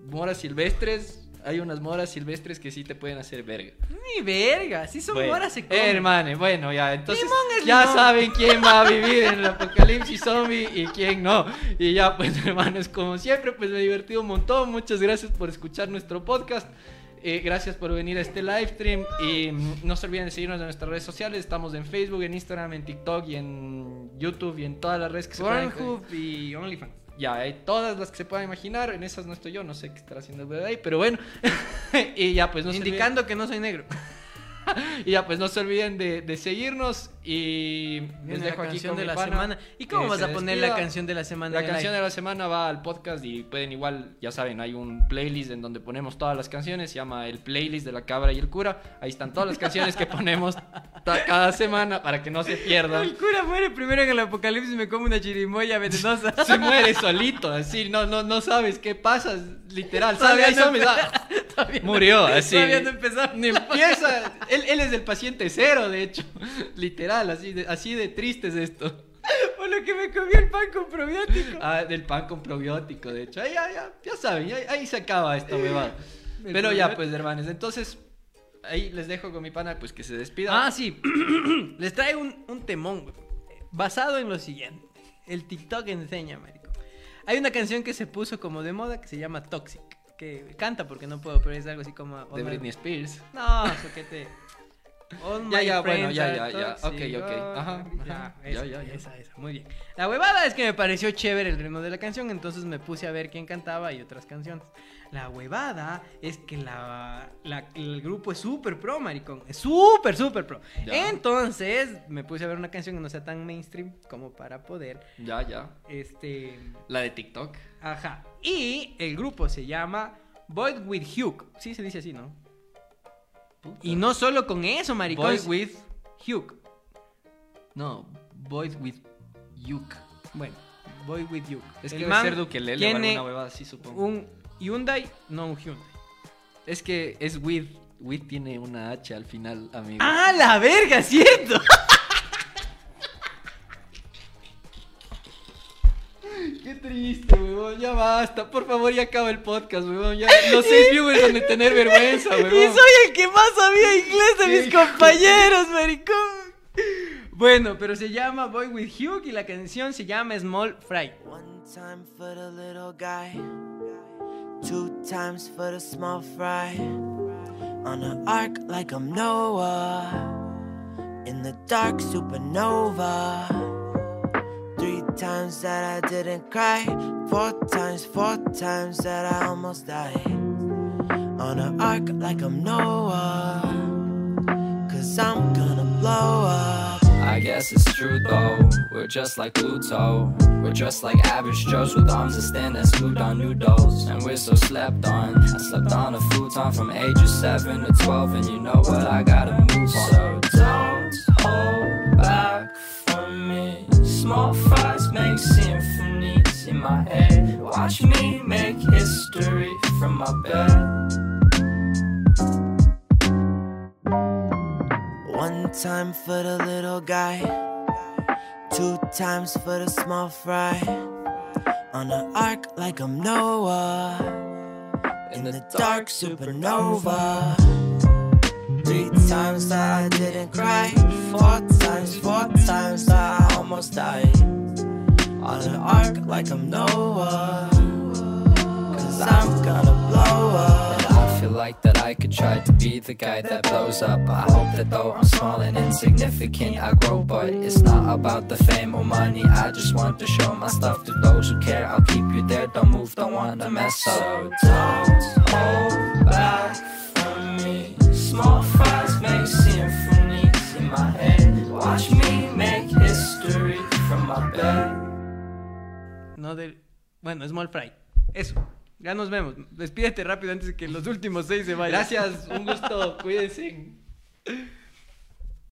Moras silvestres, hay unas moras silvestres que sí te pueden hacer verga. Ni verga, si son Bueno, moras se comen. Hermano, bueno, ya, entonces ya limón. saben quién va a vivir en el apocalipsis zombie y quién no. Y ya, pues, hermanos, como siempre, pues me he divertido un montón. Muchas gracias por escuchar nuestro podcast. Eh, gracias por venir a este live stream y mm, no se olviden de seguirnos en nuestras redes sociales. Estamos en Facebook, en Instagram, en TikTok y en YouTube y en todas las redes que se. Pornhub y OnlyFans. Ya, hay todas las que se puedan imaginar. En esas no estoy yo, no sé qué estará haciendo el bebé ahí, pero bueno. y ya, pues no Indicando que no soy negro. y ya, pues no se olviden de, de seguirnos y les Viene la dejo aquí canción con de mi la pana, semana. ¿Y cómo vas a poner la canción de la semana? La canción de la semana va al podcast y pueden igual, ya saben, hay un playlist en donde ponemos todas las canciones, se llama el playlist de la cabra y el cura. Ahí están todas las canciones que ponemos cada semana para que no se pierdan. El cura muere primero en el apocalipsis me come una chirimoya venenosa. Se muere solito, así, no, no, no sabes qué pasa, literal. Sale ahí ah, Murió, así. Todavía no empezamos. Ni empieza. Él, él es el paciente cero, de hecho. Literal, así de, así de triste es esto. Por lo que me comí el pan con probiótico. Ah, del pan con probiótico, de hecho. Ahí, ya, ya, saben, ahí se acaba esta huevada. Pero ya, pues, hermanos, entonces. Ahí les dejo con mi pana, pues que se despida. Ah, sí. Les traigo un, un temón, güey, basado en lo siguiente. El TikTok enseña, marico. Hay una canción que se puso como de moda que se llama Toxic. Que canta porque no puedo, pero es algo así como... de Britney Spears. No, soquete. All Ya, my ya, bueno, ya, ya, ya. Ok, ok. Oh, Ajá, ya, esa, Ya, ya, ya. esa, esa, muy bien. La huevada es que me pareció chévere el ritmo de la canción, entonces me puse a ver quién cantaba y otras canciones. La huevada es que la, la- el grupo es súper pro, maricón. Es súper, súper pro. Ya. Entonces me puse a ver una canción que no sea tan mainstream como para poder, Ya, ya. este... La de TikTok. Ajá. Y el grupo se llama Boy with Hugh. Sí, se dice así, ¿no? Y no solo con eso, maricón. Boy with. Hugh. No, Boys with Yuk. Bueno, Boy with Hugh. Es El que man ser Dukelele o tiene alguna huevada así, supongo. un Hyundai, no un Hyundai. Es que es with. With tiene una H al final, amigo. ¡Ah, la verga, cierto! Qué triste, huevón. Ya basta. Por favor, ya acaba el podcast, huevón. Ya los seis viewers han de tener vergüenza, Y huevón. soy el que más sabía inglés de mis compañeros, maricón. Bueno, pero se llama Boy with Hugh y la canción se llama Small Fry. One time for the little guy, two times for the small fry. On an arc like I'm Noah, in the dark supernova. Three times that I didn't cry, four times, four times that I almost died. On an arc like I'm Noah, cause I'm gonna blow up. Guess it's true though. We're just like Pluto. We're just like average Joes with arms that stand as food on noodles. And we're so slept on. I slept on a futon from ages 7 to 12. And you know what? I gotta move on. So don't hold back from me. Small fries make symphonies in my head. Watch me make history from my bed. One time for the little guy, Two times for the small fry. On an arc like I'm Noah. In the dark supernova. Three times that I didn't cry. Four times, four times that I almost died. On an arc like I'm Noah. Cause I'm gonna blow up. Like that I could try to be the guy that blows up. I hope that though I'm small and insignificant, I grow. But it's not about the fame or money. I just want to show my stuff to those who care. I'll keep you there, don't move, don't wanna mess up. So don't hold back from me. Small fries make symphonies in my head. Watch me make history from my bed. No del... Bueno, Small Fry. Eso. Ya nos vemos. Despídete rápido antes de que los últimos seis se vayan. Gracias, un gusto, cuídense.